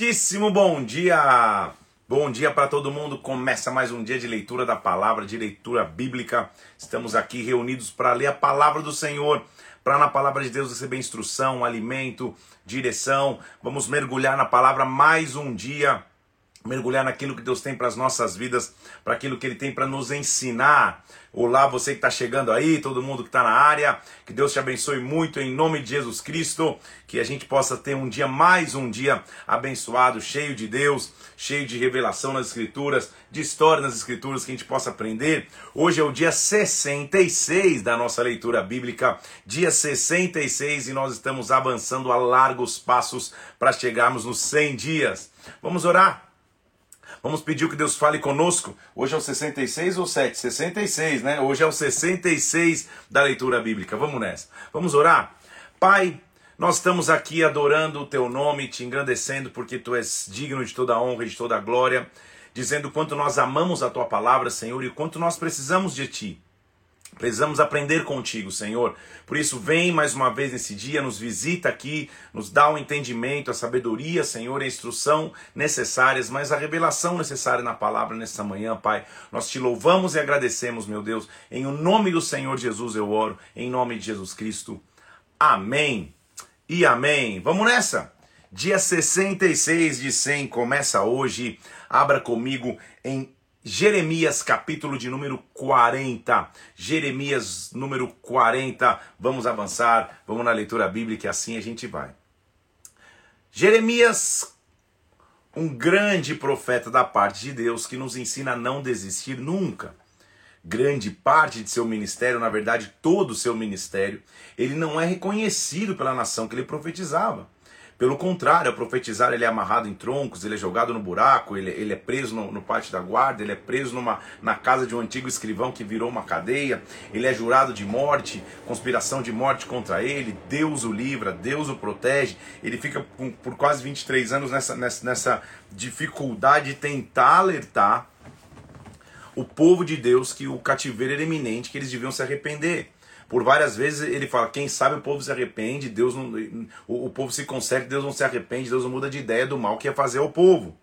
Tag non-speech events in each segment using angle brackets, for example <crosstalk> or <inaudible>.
Muitíssimo bom dia! Bom dia para todo mundo. Começa mais um dia de leitura da palavra, de leitura bíblica. Estamos aqui reunidos para ler a palavra do Senhor, para na palavra de Deus receber instrução, alimento, direção. Vamos mergulhar na palavra mais um dia, mergulhar naquilo que Deus tem para as nossas vidas, para aquilo que Ele tem para nos ensinar. Olá, você que está chegando aí, todo mundo que está na área, que Deus te abençoe muito em nome de Jesus Cristo, que a gente possa ter um dia, mais um dia abençoado, cheio de Deus, cheio de revelação nas Escrituras, de história nas Escrituras que a gente possa aprender. Hoje é o dia 66 da nossa leitura bíblica, dia 66, e nós estamos avançando a largos passos para chegarmos nos 100 dias. Vamos orar? Vamos pedir que Deus fale conosco. Hoje é o 66 ou 7? 66, né? Hoje é o 66 da leitura bíblica. Vamos nessa. Vamos orar? Pai, nós estamos aqui adorando o teu nome, te engrandecendo porque tu és digno de toda a honra e de toda a glória, dizendo quanto nós amamos a tua palavra, Senhor, e quanto nós precisamos de ti. Precisamos aprender contigo, Senhor. Por isso, vem mais uma vez nesse dia, nos visita aqui, nos dá o entendimento, a sabedoria, Senhor, a instrução necessárias, mas a revelação necessária na palavra nessa manhã, Pai. Nós te louvamos e agradecemos, meu Deus. Em o nome do Senhor Jesus eu oro, em nome de Jesus Cristo. Amém e amém. Vamos nessa! Dia 66 de 100 começa hoje. Abra comigo em Jeremias, capítulo de número 40. Jeremias, número 40. Vamos avançar, vamos na leitura bíblica e assim a gente vai. Jeremias, um grande profeta da parte de Deus que nos ensina a não desistir nunca. Grande parte de seu ministério, na verdade, todo o seu ministério, ele não é reconhecido pela nação que ele profetizava. Pelo contrário, a profetizar ele é amarrado em troncos, ele é jogado no buraco, ele, ele é preso no, no pátio da guarda, ele é preso numa, na casa de um antigo escrivão que virou uma cadeia, ele é jurado de morte, conspiração de morte contra ele, Deus o livra, Deus o protege, ele fica por, por quase 23 anos nessa, nessa, nessa dificuldade de tentar alertar o povo de Deus que o cativeiro era iminente, que eles deviam se arrepender. Por várias vezes ele fala: quem sabe o povo se arrepende, Deus não, o, o povo se consegue, Deus não se arrepende, Deus não muda de ideia do mal que ia fazer ao povo.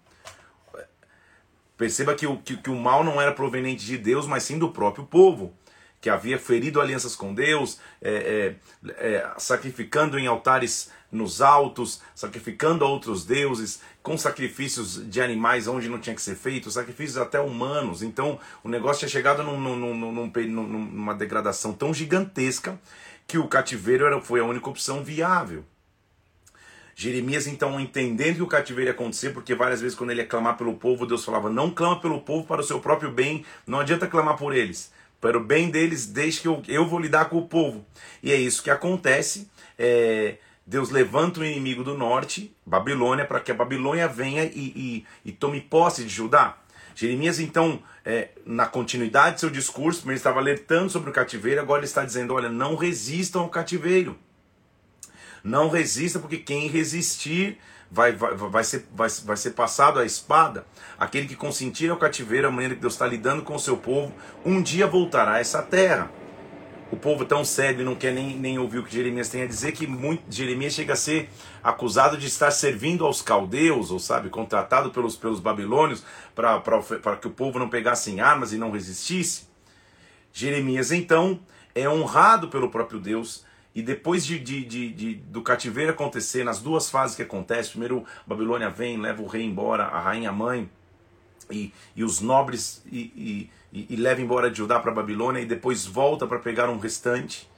Perceba que o, que, que o mal não era proveniente de Deus, mas sim do próprio povo que havia ferido alianças com Deus, é, é, é, sacrificando em altares nos altos, sacrificando a outros deuses, com sacrifícios de animais onde não tinha que ser feito, sacrifícios até humanos. Então o negócio tinha chegado num, num, num, numa degradação tão gigantesca que o cativeiro era, foi a única opção viável. Jeremias, então, entendendo que o cativeiro ia acontecer, porque várias vezes, quando ele ia clamar pelo povo, Deus falava: Não clama pelo povo para o seu próprio bem, não adianta clamar por eles para o bem deles, desde que eu, eu vou lidar com o povo. E é isso que acontece. É, Deus levanta o inimigo do norte, Babilônia, para que a Babilônia venha e, e, e, tome posse de Judá. Jeremias, então, é, na continuidade do seu discurso, ele estava alertando sobre o cativeiro, agora ele está dizendo: olha, não resistam ao cativeiro. Não resista, porque quem resistir vai, vai, vai, ser, vai, vai ser passado a espada. Aquele que consentir ao cativeiro, a maneira que Deus está lidando com o seu povo, um dia voltará a essa terra. O povo tão sério não quer nem, nem ouvir o que Jeremias tem a dizer, que muito, Jeremias chega a ser acusado de estar servindo aos caldeus, ou sabe, contratado pelos, pelos babilônios para que o povo não pegasse em armas e não resistisse. Jeremias, então, é honrado pelo próprio Deus e depois de, de, de, de, do cativeiro acontecer, nas duas fases que acontece, primeiro Babilônia vem, leva o rei embora, a rainha mãe, e, e os nobres, e, e, e leva embora de Judá para Babilônia, e depois volta para pegar um restante,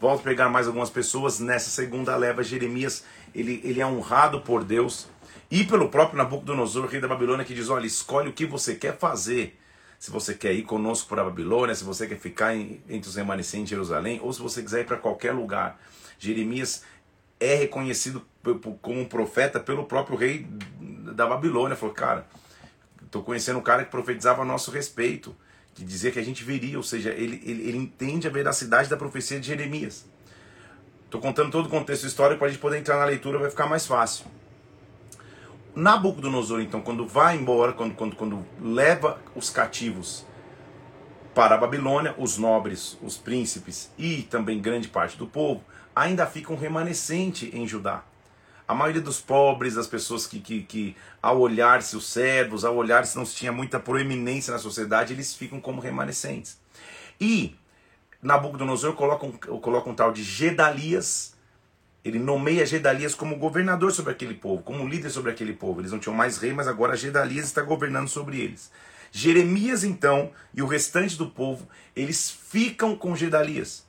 volta a pegar mais algumas pessoas. Nessa segunda leva, Jeremias, ele, ele é honrado por Deus, e pelo próprio Nabucodonosor, rei da Babilônia, que diz, olha, escolhe o que você quer fazer, se você quer ir conosco para a Babilônia, se você quer ficar em, entre os remanescentes de Jerusalém, ou se você quiser ir para qualquer lugar. Jeremias é reconhecido como um profeta pelo próprio rei da Babilônia. Falou, cara, estou conhecendo um cara que profetizava a nosso respeito, que dizia que a gente viria, ou seja, ele, ele, ele entende a veracidade da profecia de Jeremias. Estou contando todo o contexto histórico para a gente poder entrar na leitura, vai ficar mais fácil. Nabucodonosor, então, quando vai embora, quando, quando, quando leva os cativos para a Babilônia, os nobres, os príncipes e também grande parte do povo, ainda fica um remanescente em Judá. A maioria dos pobres, das pessoas que, que, que ao olhar-se os servos, ao olhar-se não se tinha muita proeminência na sociedade, eles ficam como remanescentes. E Nabucodonosor coloca um, coloca um tal de Gedalias, ele nomeia Gedalias como governador sobre aquele povo, como líder sobre aquele povo. Eles não tinham mais rei, mas agora Gedalias está governando sobre eles. Jeremias, então, e o restante do povo, eles ficam com Gedalias.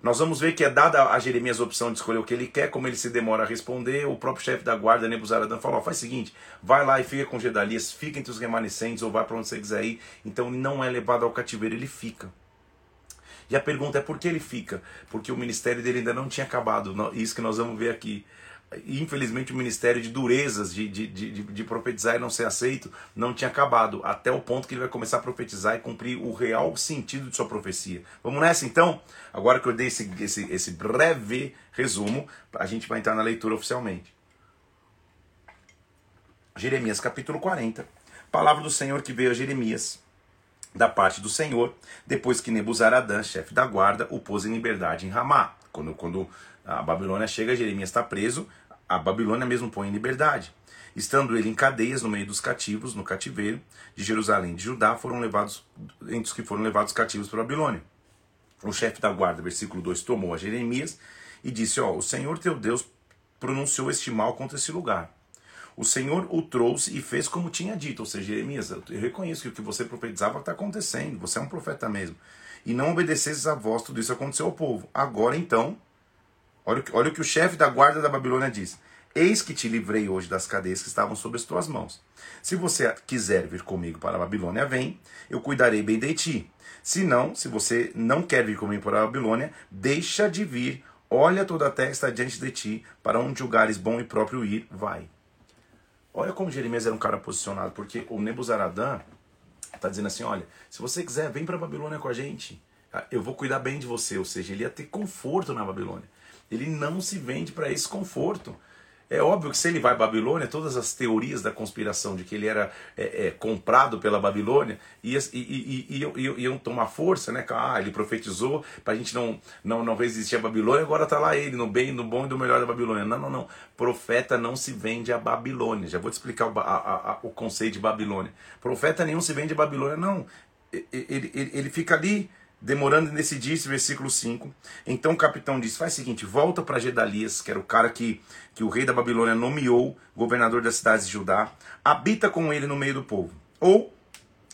Nós vamos ver que é dada a Jeremias a opção de escolher o que ele quer, como ele se demora a responder, o próprio chefe da guarda, Nebuzaradan, falou, faz o seguinte, vai lá e fica com Gedalias, fica entre os remanescentes, ou vai para onde você quiser ir. Então não é levado ao cativeiro, ele fica. E a pergunta é por que ele fica? Porque o ministério dele ainda não tinha acabado. Isso que nós vamos ver aqui. Infelizmente, o ministério de durezas, de, de, de, de, profetizar e não ser aceito, não tinha acabado, até o ponto que ele vai começar a profetizar e cumprir o real sentido de sua profecia. Vamos nessa então? Agora que eu dei esse, esse, esse breve resumo, a gente vai entrar na leitura oficialmente. Jeremias capítulo 40. Palavra do Senhor que veio a Jeremias da parte do Senhor, depois que Nebuzaradã, chefe da guarda, o pôs em liberdade em Ramá. Quando, quando a Babilônia chega, Jeremias está preso, a Babilônia mesmo põe em liberdade. Estando ele em cadeias no meio dos cativos, no cativeiro de Jerusalém de Judá, foram levados, entre os que foram levados cativos para a Babilônia. O chefe da guarda, versículo 2, tomou a Jeremias e disse: Ó, o Senhor teu Deus pronunciou este mal contra esse lugar o Senhor o trouxe e fez como tinha dito. Ou seja, Jeremias, eu reconheço que o que você profetizava está acontecendo, você é um profeta mesmo. E não obedecesses a voz, tudo isso aconteceu ao povo. Agora então, olha, olha o que o chefe da guarda da Babilônia diz. Eis que te livrei hoje das cadeias que estavam sob as tuas mãos. Se você quiser vir comigo para a Babilônia, vem, eu cuidarei bem de ti. Se não, se você não quer vir comigo para a Babilônia, deixa de vir, olha toda a terra está diante de ti, para onde julgares bom e próprio ir, vai. Olha como Jeremias era um cara posicionado, porque o Nebuzaradã está dizendo assim: olha, se você quiser, vem para a Babilônia com a gente. Ah, eu vou cuidar bem de você. Ou seja, ele ia ter conforto na Babilônia. Ele não se vende para esse conforto. É óbvio que se ele vai à Babilônia, todas as teorias da conspiração de que ele era é, é, comprado pela Babilônia iam, iam, iam, tomar força, né? Ah, ele profetizou para a gente não, não, não resistir à Babilônia, agora está lá ele, no bem, no bom e do melhor da Babilônia. Não, não, não. Profeta não se vende à Babilônia. Já vou te explicar o, a, a, o conceito de Babilônia. Profeta nenhum se vende à Babilônia, não. Ele, ele, ele fica ali demorando em decidir esse versículo 5. Então o capitão diz: faz o seguinte, volta para Gedalias, que era o cara que, que o rei da Babilônia nomeou governador das cidades de Judá, habita com ele no meio do povo. Ou,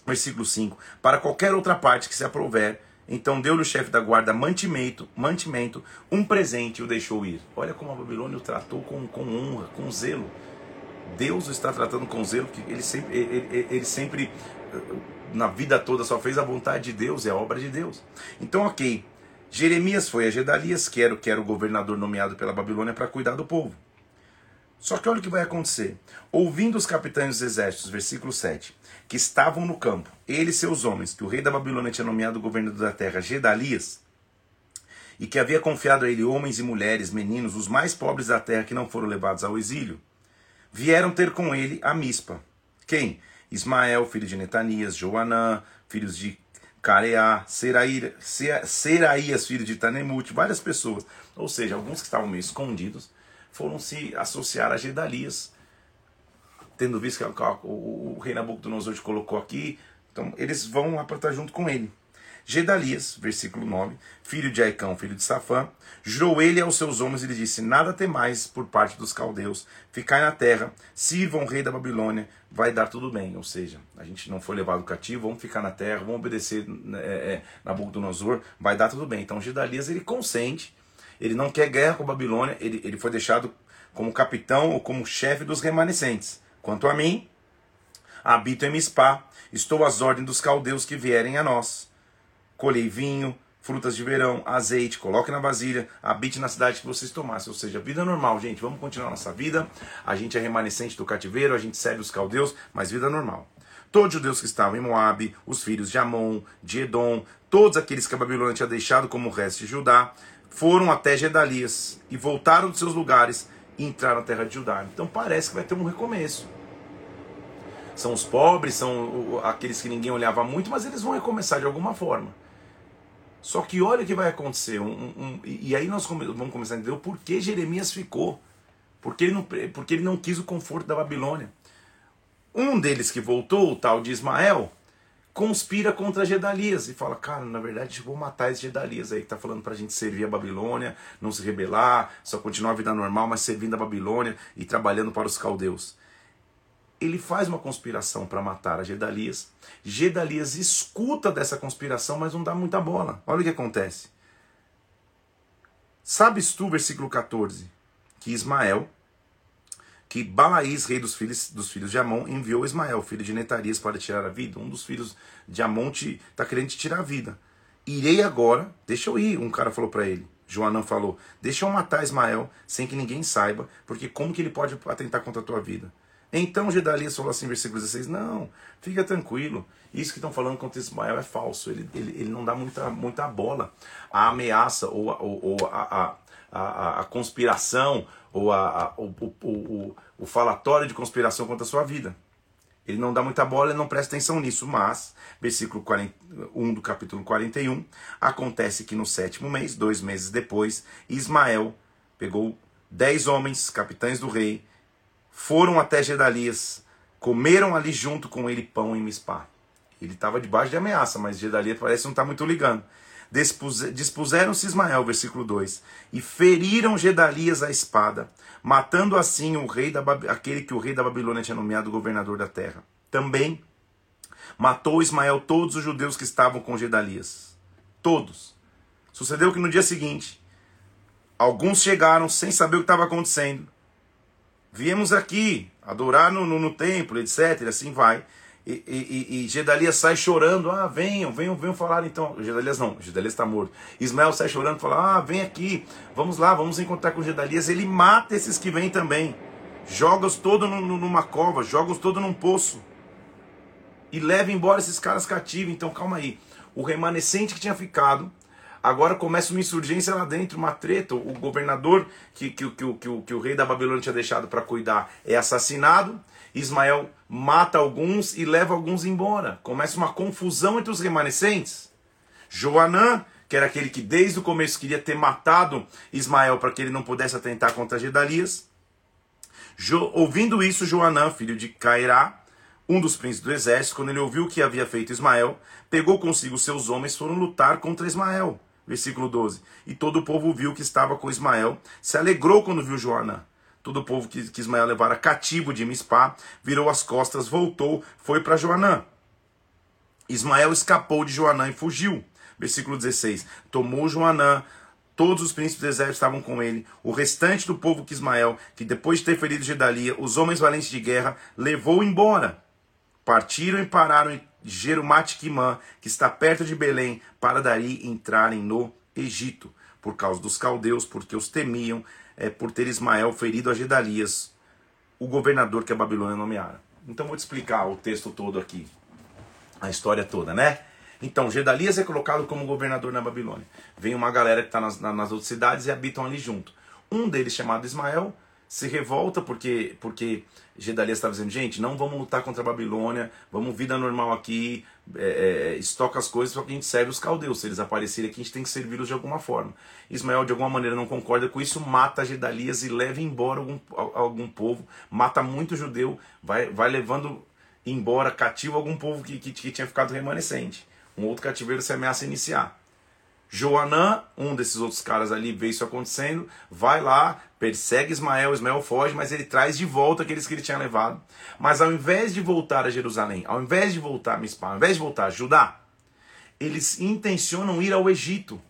versículo 5, para qualquer outra parte que se aprover, então deu-lhe o chefe da guarda mantimento, mantimento, um presente e o deixou ir. Olha como a Babilônia o tratou com, com honra, com zelo. Deus o está tratando com zelo, que ele sempre, ele, ele sempre na vida toda só fez a vontade de Deus, é a obra de Deus. Então, ok. Jeremias foi a Gedalias, que era, que era o governador nomeado pela Babilônia para cuidar do povo. Só que olha o que vai acontecer. Ouvindo os capitães dos exércitos, versículo 7, que estavam no campo, ele e seus homens, que o rei da Babilônia tinha nomeado governador da terra, Gedalias, e que havia confiado a ele homens e mulheres, meninos, os mais pobres da terra que não foram levados ao exílio, vieram ter com ele a Mispa. Quem? Ismael, filho de Netanias, Joanã, filhos de Careá, Seraías, filho de Tanemute, várias pessoas. Ou seja, alguns que estavam meio escondidos foram se associar a Gedalias, tendo visto que o, rei Nabucodonosor colocou aqui, então eles vão lá para estar junto com ele. Gedalias, versículo 9, filho de Aicão, filho de Safã, jurou ele aos seus homens e lhe disse: Nada temais por parte dos caldeus, ficai na terra, sirvam o rei da Babilônia, vai dar tudo bem. Ou seja, a gente não foi levado cativo, vamos ficar na terra, vamos obedecer né, é, é, Nabucodonosor, vai dar tudo bem. Então Gedalias ele consente, ele não quer guerra com a Babilônia, ele, ele foi deixado como capitão ou como chefe dos remanescentes. Quanto a mim, habito em Mispá, estou às ordens dos caldeus que vierem a nós colhei vinho, frutas de verão, azeite, coloque na vasilha, habite na cidade que vocês tomassem. Ou seja, vida normal, gente. Vamos continuar nossa vida. A gente é remanescente do cativeiro, a gente serve os caldeus, mas vida normal. Todos os judeus que estavam em Moabe, os filhos de Amon, de Edom, todos aqueles que a Babilônia tinha deixado como o resto de Judá, foram até Gedalias e voltaram dos seus lugares e entraram na terra de Judá. Então parece que vai ter um recomeço. São os pobres, são aqueles que ninguém olhava muito, mas eles vão recomeçar de alguma forma. Só que olha o que vai acontecer. Um, um, e aí nós vamos começar a entender o porquê Jeremias ficou. porque ele não, porque ele não quis o conforto da Babilônia. Um deles que voltou, o tal de Ismael, conspira contra Gedalias e fala: Cara, na verdade, vou matar esse Gedalias aí que tá falando pra gente servir a Babilônia, não se rebelar, só continuar a vida normal, mas servindo a Babilônia e trabalhando para os caldeus. Ele faz uma conspiração para matar a Gedalias. Gedalias escuta dessa conspiração, mas não dá muita bola. Olha o que acontece. Sabes tu, versículo 14, que Ismael que Balaís, rei dos filhos, dos filhos de Amon, enviou Ismael, filho de Netarias, para tirar a vida. Um dos filhos de Amon está querendo te tirar a vida. Irei agora, deixa eu ir, um cara falou para ele. Joanã falou, deixa eu matar Ismael sem que ninguém saiba, porque como que ele pode atentar contra a tua vida? Então Gedalias falou assim, versículo 16, não, fica tranquilo, isso que estão falando contra Ismael é falso, ele, ele, ele não dá muita, muita bola. A ameaça ou, ou, ou a, a, a, a conspiração ou a, a, o, o, o, o falatório de conspiração contra a sua vida. Ele não dá muita bola, ele não presta atenção nisso, mas, versículo 1 do capítulo 41, acontece que no sétimo mês, dois meses depois, Ismael pegou dez homens, capitães do rei, foram até Gedalias, comeram ali junto com ele pão em Mispá. Ele estava debaixo de ameaça, mas Gedalias parece não estar tá muito ligando dispuseram-se Ismael, versículo 2, e feriram Gedalias a espada, matando assim o rei da, aquele que o rei da Babilônia tinha nomeado governador da terra. Também matou Ismael todos os judeus que estavam com Gedalias. Todos. Sucedeu que no dia seguinte, alguns chegaram sem saber o que estava acontecendo. Viemos aqui adorar no, no, no templo, etc. Assim vai. E, e, e, Gedalias sai chorando, ah, venham, venham, venham falar então. Gedalias não, Gedalias está morto. Ismael sai chorando, fala, ah, vem aqui, vamos lá, vamos encontrar com Gedalias. Ele mata esses que vêm também, joga-os todos numa cova, joga-os todos num poço e leva embora esses caras cativos. Então calma aí, o remanescente que tinha ficado, agora começa uma insurgência lá dentro, uma treta. O governador que, que, que, que, que o rei da Babilônia tinha deixado para cuidar é assassinado. Ismael mata alguns e leva alguns embora. Começa uma confusão entre os remanescentes. Joanã, que era aquele que desde o começo queria ter matado Ismael para que ele não pudesse atentar contra Gedalias. Jo, ouvindo isso, Joanã, filho de Cairá, um dos príncipes do exército, quando ele ouviu o que havia feito Ismael, pegou consigo seus homens e foram lutar contra Ismael. Versículo 12. E todo o povo viu que estava com Ismael, se alegrou quando viu Joanã. Todo o povo que, que Ismael levara cativo de Mispá virou as costas, voltou, foi para Joanã. Ismael escapou de Joanã e fugiu. Versículo 16: Tomou Joanã, todos os príncipes do exército estavam com ele, o restante do povo que Ismael, que depois de ter ferido Gedalia, os homens valentes de guerra, levou embora. Partiram e pararam em Jerumat-Quimã, que está perto de Belém, para daí entrarem no Egito, por causa dos caldeus, porque os temiam é, por ter Ismael ferido a Gedalias, o governador que a Babilônia nomeara. Então vou te explicar o texto todo aqui, a história toda, né? Então, Gedalias é colocado como governador na Babilônia. Vem uma galera que está nas, nas outras cidades e habitam ali junto. Um deles, chamado Ismael, se revolta porque, porque Gedalias estava dizendo, gente, não vamos lutar contra a Babilônia, vamos vida normal aqui, é, é, estoca as coisas, só que a gente serve os caldeus. Se eles aparecerem aqui, a gente tem que servi-los de alguma forma. Ismael, de alguma maneira, não concorda com isso, mata Gedalias e leva embora algum, algum povo, mata muito judeu, vai, vai levando embora cativo algum povo que, que, que tinha ficado remanescente. Um outro cativeiro se ameaça iniciar. Joanã, um desses outros caras ali, vê isso acontecendo, vai lá, persegue Ismael, Ismael foge, mas ele traz de volta aqueles que ele tinha levado. Mas ao invés de voltar a Jerusalém, ao invés de voltar a Mispá, ao invés de voltar a Judá, eles intencionam ir ao Egito.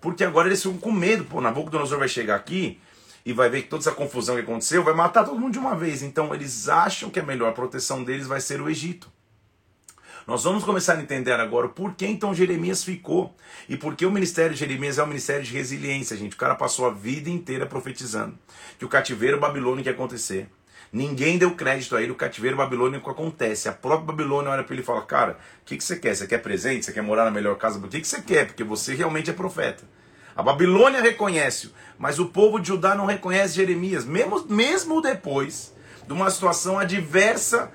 Porque agora eles ficam com medo. Pô, Nabucodonosor vai chegar aqui e vai ver que toda essa confusão que aconteceu vai matar todo mundo de uma vez. Então eles acham que a melhor proteção deles vai ser o Egito. Nós vamos começar a entender agora por que então Jeremias ficou e por que o ministério de Jeremias é um ministério de resiliência, gente. O cara passou a vida inteira profetizando que o cativeiro babilônico ia acontecer. Ninguém deu crédito a ele, o cativeiro babilônico acontece. A própria Babilônia olha para ele e fala: Cara, o que, que você quer? Você quer presente? Você quer morar na melhor casa? O que, que você quer? Porque você realmente é profeta. A Babilônia reconhece, mas o povo de Judá não reconhece Jeremias, mesmo, mesmo depois de uma situação adversa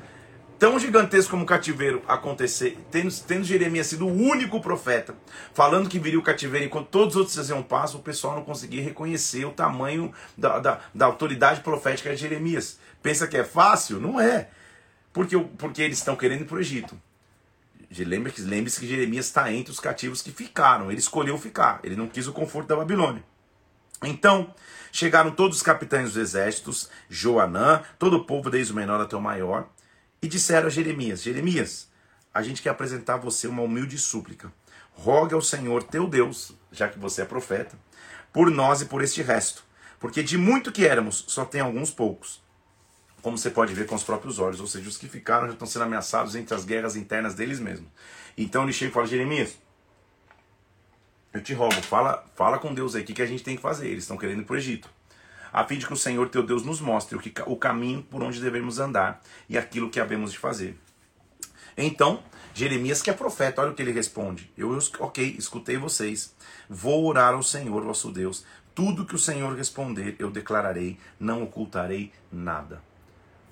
tão gigantesco como o cativeiro acontecer, tendo, tendo Jeremias sido o único profeta, falando que viria o cativeiro enquanto todos os outros faziam passo, o pessoal não conseguia reconhecer o tamanho da, da, da autoridade profética de Jeremias. Pensa que é fácil? Não é. Porque, porque eles estão querendo ir para o Egito. Lembre-se lembre que Jeremias está entre os cativos que ficaram. Ele escolheu ficar. Ele não quis o conforto da Babilônia. Então, chegaram todos os capitães dos exércitos, Joanã, todo o povo, desde o menor até o maior, e disseram a Jeremias: Jeremias, a gente quer apresentar a você uma humilde súplica. Rogue ao Senhor teu Deus, já que você é profeta, por nós e por este resto, porque de muito que éramos, só tem alguns poucos. Como você pode ver com os próprios olhos, ou seja, os que ficaram já estão sendo ameaçados entre as guerras internas deles mesmos. Então ele chega e fala: Jeremias, eu te rogo, fala, fala com Deus aí, o que, que a gente tem que fazer? Eles estão querendo ir para o Egito a fim de que o Senhor teu Deus nos mostre o, que, o caminho por onde devemos andar e aquilo que havemos de fazer. Então, Jeremias, que é profeta, olha o que ele responde. Eu, ok, escutei vocês. Vou orar ao Senhor, vosso Deus. Tudo que o Senhor responder, eu declararei, não ocultarei nada.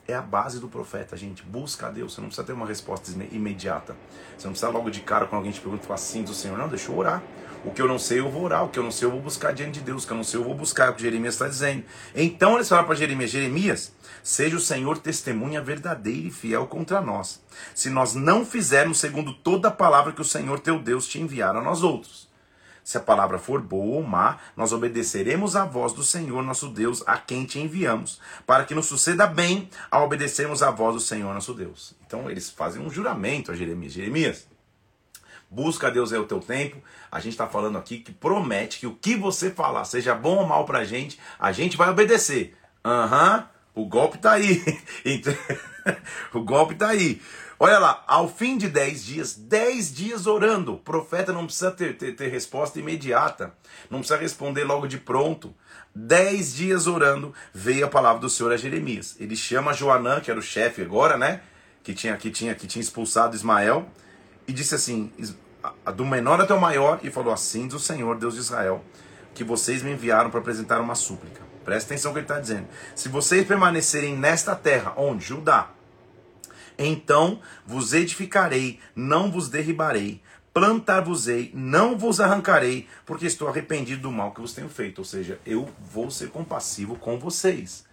É a base do profeta, gente. Busca a Deus. Você não precisa ter uma resposta imediata. Você não precisa logo de cara, quando alguém te pergunta, assim do Senhor. Não, deixa eu orar. O que eu não sei, eu vou orar. O que eu não sei, eu vou buscar diante de Deus. O que eu não sei, eu vou buscar. É o que Jeremias está dizendo. Então eles falaram para Jeremias: Jeremias, seja o Senhor testemunha verdadeira e fiel contra nós, se nós não fizermos segundo toda a palavra que o Senhor teu Deus te enviar a nós outros. Se a palavra for boa ou má, nós obedeceremos à voz do Senhor nosso Deus, a quem te enviamos, para que nos suceda bem ao obedecermos à voz do Senhor nosso Deus. Então eles fazem um juramento a Jeremias. Jeremias, Busca Deus é o teu tempo. A gente está falando aqui que promete que o que você falar, seja bom ou mal para a gente, a gente vai obedecer. Aham, uhum, o golpe tá aí. <laughs> <laughs> o golpe tá aí. Olha lá, ao fim de 10 dias, 10 dias orando, o profeta não precisa ter, ter, ter resposta imediata, não precisa responder logo de pronto. 10 dias orando, veio a palavra do Senhor a Jeremias. Ele chama Joanã, que era o chefe agora, né? Que tinha, que tinha, que tinha expulsado Ismael, e disse assim: do menor até o maior, e falou assim: do Senhor, Deus de Israel, que vocês me enviaram para apresentar uma súplica. Presta atenção no que ele está dizendo. Se vocês permanecerem nesta terra, onde? Judá, então vos edificarei, não vos derribarei, plantar-vos-ei, não vos arrancarei, porque estou arrependido do mal que vos tenho feito. Ou seja, eu vou ser compassivo com vocês.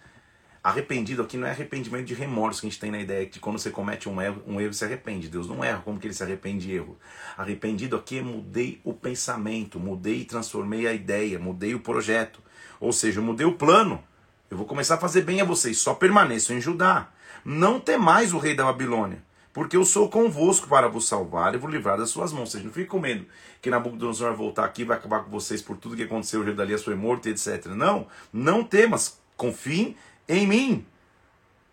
Arrependido aqui não é arrependimento de remorso que a gente tem na ideia de quando você comete um erro, um erro se arrepende. Deus não erra, como que ele se arrepende de erro? Arrependido aqui é mudei o pensamento, mudei e transformei a ideia, mudei o projeto. Ou seja, eu mudei o plano. Eu vou começar a fazer bem a vocês, só permaneçam em Judá. Não temais o rei da Babilônia, porque eu sou convosco para vos salvar e vos livrar das suas mãos. Seja, não fique com medo que Nabucodonosor vai voltar aqui vai acabar com vocês por tudo que aconteceu, dali foi morto, etc. Não, não temas, confiem em mim.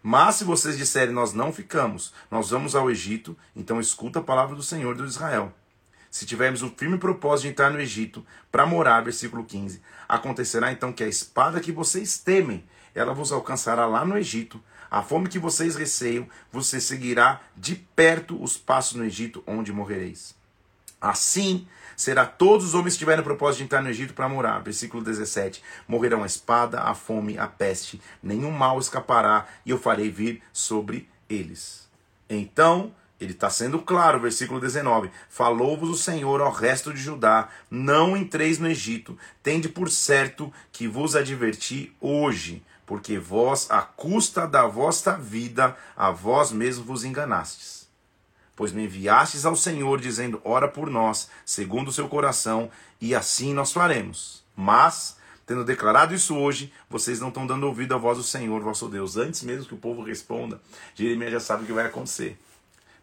Mas se vocês disserem, nós não ficamos, nós vamos ao Egito, então escuta a palavra do Senhor de Israel. Se tivermos o firme propósito de entrar no Egito para morar, versículo 15, acontecerá então que a espada que vocês temem, ela vos alcançará lá no Egito. A fome que vocês receiam, você seguirá de perto os passos no Egito, onde morrereis. Assim será todos os homens que tiverem propósito de entrar no Egito para morar. Versículo 17: Morrerão a espada, a fome, a peste, nenhum mal escapará, e eu farei vir sobre eles. Então, ele está sendo claro, versículo 19: Falou-vos o Senhor ao resto de Judá: Não entreis no Egito, tende por certo que vos adverti hoje, porque vós, à custa da vossa vida, a vós mesmos vos enganastes pois me enviastes ao Senhor, dizendo: Ora por nós, segundo o seu coração, e assim nós faremos. Mas, tendo declarado isso hoje, vocês não estão dando ouvido à voz do Senhor, vosso Deus. Antes mesmo que o povo responda, Jeremias já sabe o que vai acontecer.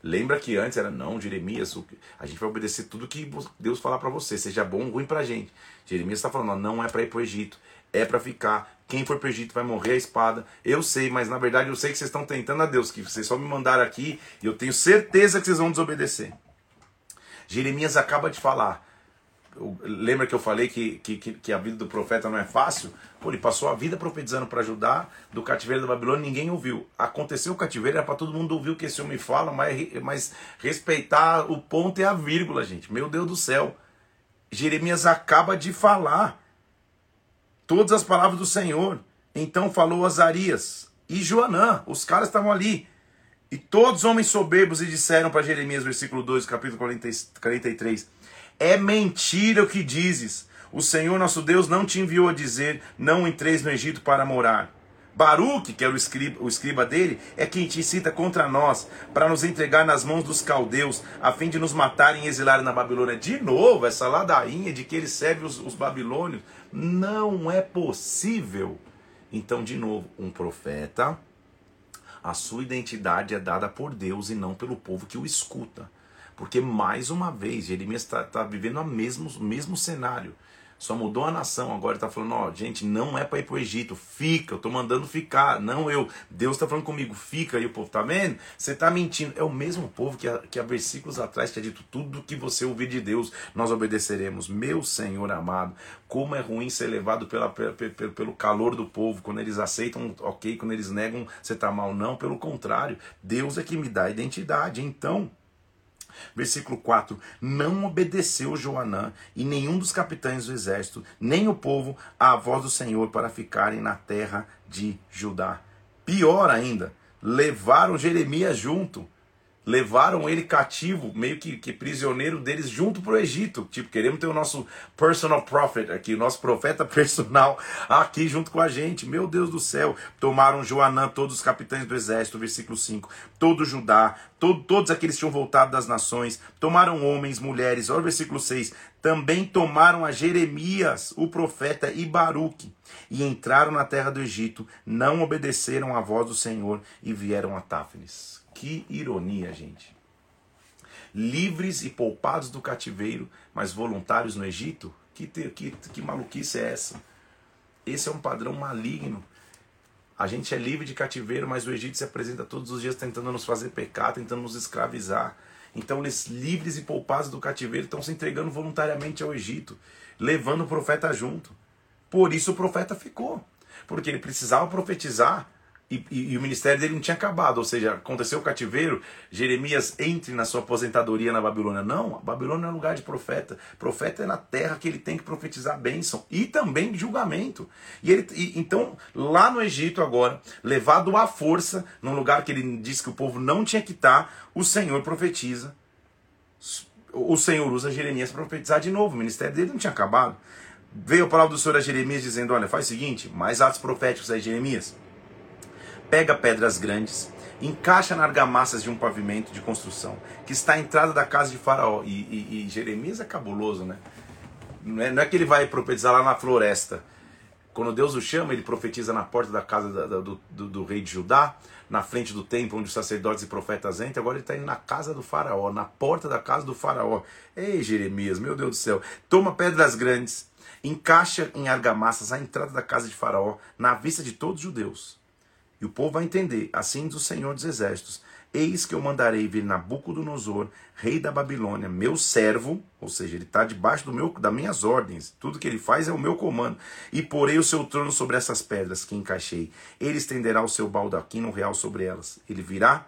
Lembra que antes era, não, Jeremias, a gente vai obedecer tudo que Deus falar para você, seja bom ou ruim para a gente. Jeremias está falando, não é para ir para o Egito, é para ficar. Quem for para Egito vai morrer a espada. Eu sei, mas na verdade eu sei que vocês estão tentando a Deus, que vocês só me mandaram aqui e eu tenho certeza que vocês vão desobedecer. Jeremias acaba de falar. Lembra que eu falei que, que, que a vida do profeta não é fácil? Pô, ele passou a vida profetizando para ajudar do cativeiro da Babilônia ninguém ouviu. Aconteceu o cativeiro, era para todo mundo ouvir o que esse homem fala, mas, mas respeitar o ponto e a vírgula, gente. Meu Deus do céu. Jeremias acaba de falar todas as palavras do Senhor. Então falou Azarias e Joanã, os caras estavam ali. E todos os homens soberbos e disseram para Jeremias, versículo 2, capítulo 40, 43, é mentira o que dizes. O Senhor nosso Deus não te enviou a dizer, não entreis no Egito para morar. Baruque, que era o escriba, o escriba dele, é quem te incita contra nós, para nos entregar nas mãos dos caldeus, a fim de nos matarem e exilarem na Babilônia. De novo, essa ladainha de que ele serve os, os babilônios. Não é possível. Então, de novo, um profeta, a sua identidade é dada por Deus e não pelo povo que o escuta. Porque, mais uma vez, Jeremias está tá vivendo o mesmo, mesmo cenário. Só mudou a nação, agora está falando, ó, gente, não é para ir para o Egito, fica, eu estou mandando ficar, não eu. Deus está falando comigo, fica, e o povo, tá vendo? Você está mentindo. É o mesmo povo que, há, que há versículos atrás tinha dito, tudo que você ouvir de Deus, nós obedeceremos. Meu Senhor amado, como é ruim ser levado pela, pela, pelo calor do povo, quando eles aceitam, ok, quando eles negam, você está mal. Não, pelo contrário, Deus é que me dá identidade. Então, Versículo 4: Não obedeceu Joanã e nenhum dos capitães do exército, nem o povo, à voz do Senhor para ficarem na terra de Judá. Pior ainda, levaram Jeremias junto levaram ele cativo, meio que, que prisioneiro deles, junto para o Egito. Tipo, queremos ter o nosso personal prophet aqui, o nosso profeta <laughs> personal aqui junto com a gente. Meu Deus do céu. Tomaram Joanã, todos os capitães do exército, versículo 5. Todo Judá, todo, todos aqueles que tinham voltado das nações. Tomaram homens, mulheres. Olha o versículo 6. Também tomaram a Jeremias, o profeta, e Baruque. E entraram na terra do Egito, não obedeceram à voz do Senhor e vieram a Táfnis. Que ironia, gente. Livres e poupados do cativeiro, mas voluntários no Egito? Que, que, que maluquice é essa? Esse é um padrão maligno. A gente é livre de cativeiro, mas o Egito se apresenta todos os dias tentando nos fazer pecar, tentando nos escravizar. Então, eles, livres e poupados do cativeiro, estão se entregando voluntariamente ao Egito, levando o profeta junto. Por isso o profeta ficou, porque ele precisava profetizar e, e, e, o ministério dele não tinha acabado, ou seja, aconteceu o cativeiro, Jeremias entre na sua aposentadoria na Babilônia. Não, a Babilônia é um lugar de profeta. Profeta é na terra que ele tem que profetizar bênção e também julgamento. E ele, e, então, lá no Egito agora, levado à força, num lugar que ele disse que o povo não tinha que estar, o Senhor profetiza. O Senhor usa Jeremias para profetizar de novo. O ministério dele não tinha acabado. Veio a palavra do Senhor a Jeremias dizendo: Olha, faz o seguinte, mais atos proféticos aí, Jeremias pega pedras grandes, encaixa na argamassas de um pavimento de construção, que está à entrada da casa de Faraó. E, e, e Jeremias é cabuloso, né? Não é, não é, que ele vai profetizar lá na floresta. Quando Deus o chama, ele profetiza na porta da casa da, da, do, do, do, rei de Judá, na frente do templo onde os sacerdotes e profetas entram. Agora ele está indo na casa do faraó, na porta da casa do faraó. Ei, Jeremias, meu Deus do céu. Toma pedras grandes, encaixa em argamassas a entrada da casa de faraó, na vista de todos os judeus. E o povo vai entender, assim diz o Senhor dos Exércitos: Eis que eu mandarei vir Nabucodonosor, rei da Babilônia, meu servo, ou seja, ele está debaixo do meu, das minhas ordens, tudo que ele faz é o meu comando, e porei o seu trono sobre essas pedras que encaixei. Ele estenderá o seu baldaquino real sobre elas. Ele virá,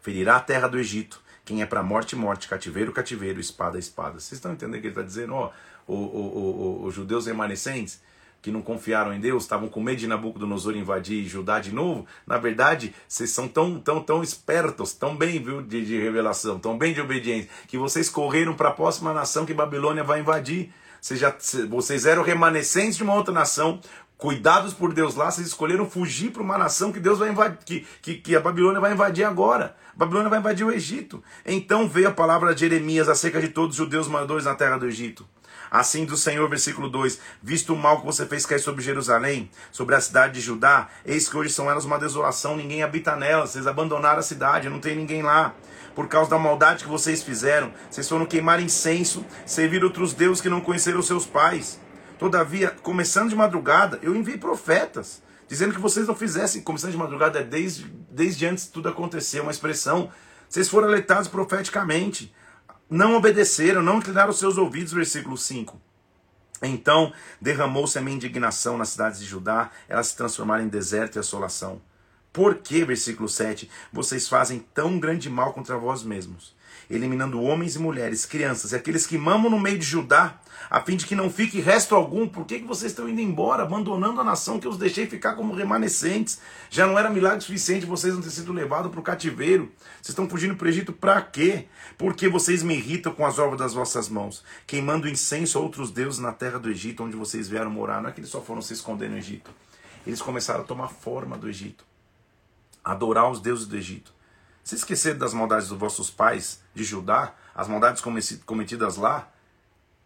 ferirá a terra do Egito. Quem é para morte, morte, cativeiro, cativeiro, espada, espada. Vocês estão entendendo o que ele está dizendo? Ó, oh, os judeus remanescentes que não confiaram em Deus, estavam com medo de Nabucodonosor invadir Judá de novo. Na verdade, vocês são tão, tão, tão espertos, tão bem viu, de, de revelação, tão bem de obediência, que vocês correram para a próxima nação que Babilônia vai invadir. Vocês, já, vocês eram remanescentes de uma outra nação, cuidados por Deus lá, vocês escolheram fugir para uma nação que Deus vai invadir, que, que, que, a Babilônia vai invadir agora. A Babilônia vai invadir o Egito. Então veio a palavra de Jeremias acerca de todos os judeus moradores na terra do Egito. Assim do Senhor, versículo 2: Visto o mal que você fez cair sobre Jerusalém, sobre a cidade de Judá, eis que hoje são elas uma desolação, ninguém habita nelas, vocês abandonaram a cidade, não tem ninguém lá. Por causa da maldade que vocês fizeram, vocês foram queimar incenso, servir outros deuses que não conheceram seus pais. Todavia, começando de madrugada, eu enviei profetas, dizendo que vocês não fizessem. Começando de madrugada é desde, desde antes tudo acontecer, uma expressão. Vocês foram alertados profeticamente não obedeceram, não inclinaram seus ouvidos, versículo 5. Então derramou-se a minha indignação nas cidades de Judá, elas se transformaram em deserto e assolação. Por que, versículo 7, vocês fazem tão grande mal contra vós mesmos? Eliminando homens e mulheres, crianças e aqueles que mamam no meio de Judá, a fim de que não fique resto algum. Por que, que vocês estão indo embora, abandonando a nação que eu os deixei ficar como remanescentes? Já não era milagre suficiente vocês não terem sido levados para o cativeiro. Vocês estão fugindo para o Egito para quê? Porque vocês me irritam com as obras das vossas mãos, queimando incenso a outros deuses na terra do Egito, onde vocês vieram morar. Não é que eles só foram se esconder no Egito. Eles começaram a tomar forma do Egito, adorar os deuses do Egito. Se esquecer das maldades dos vossos pais de Judá, as maldades cometidas lá,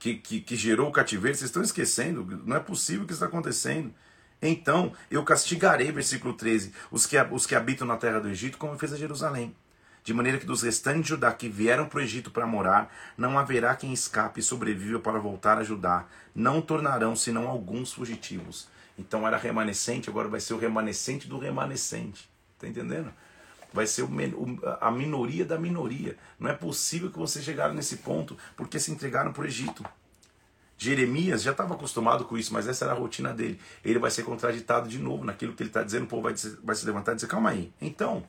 que, que, que gerou o cativeiro, vocês estão esquecendo, não é possível que isso está acontecendo. Então eu castigarei, versículo 13, os que, os que habitam na terra do Egito, como fez a Jerusalém. De maneira que dos restantes de Judá que vieram para o Egito para morar, não haverá quem escape e sobreviva para voltar a Judá. Não tornarão senão alguns fugitivos. Então era remanescente, agora vai ser o remanescente do remanescente. Está entendendo? Vai ser o, a minoria da minoria. Não é possível que vocês chegaram nesse ponto porque se entregaram para o Egito. Jeremias já estava acostumado com isso, mas essa era a rotina dele. Ele vai ser contraditado de novo naquilo que ele está dizendo, o povo vai, vai se levantar e dizer: calma aí. Então,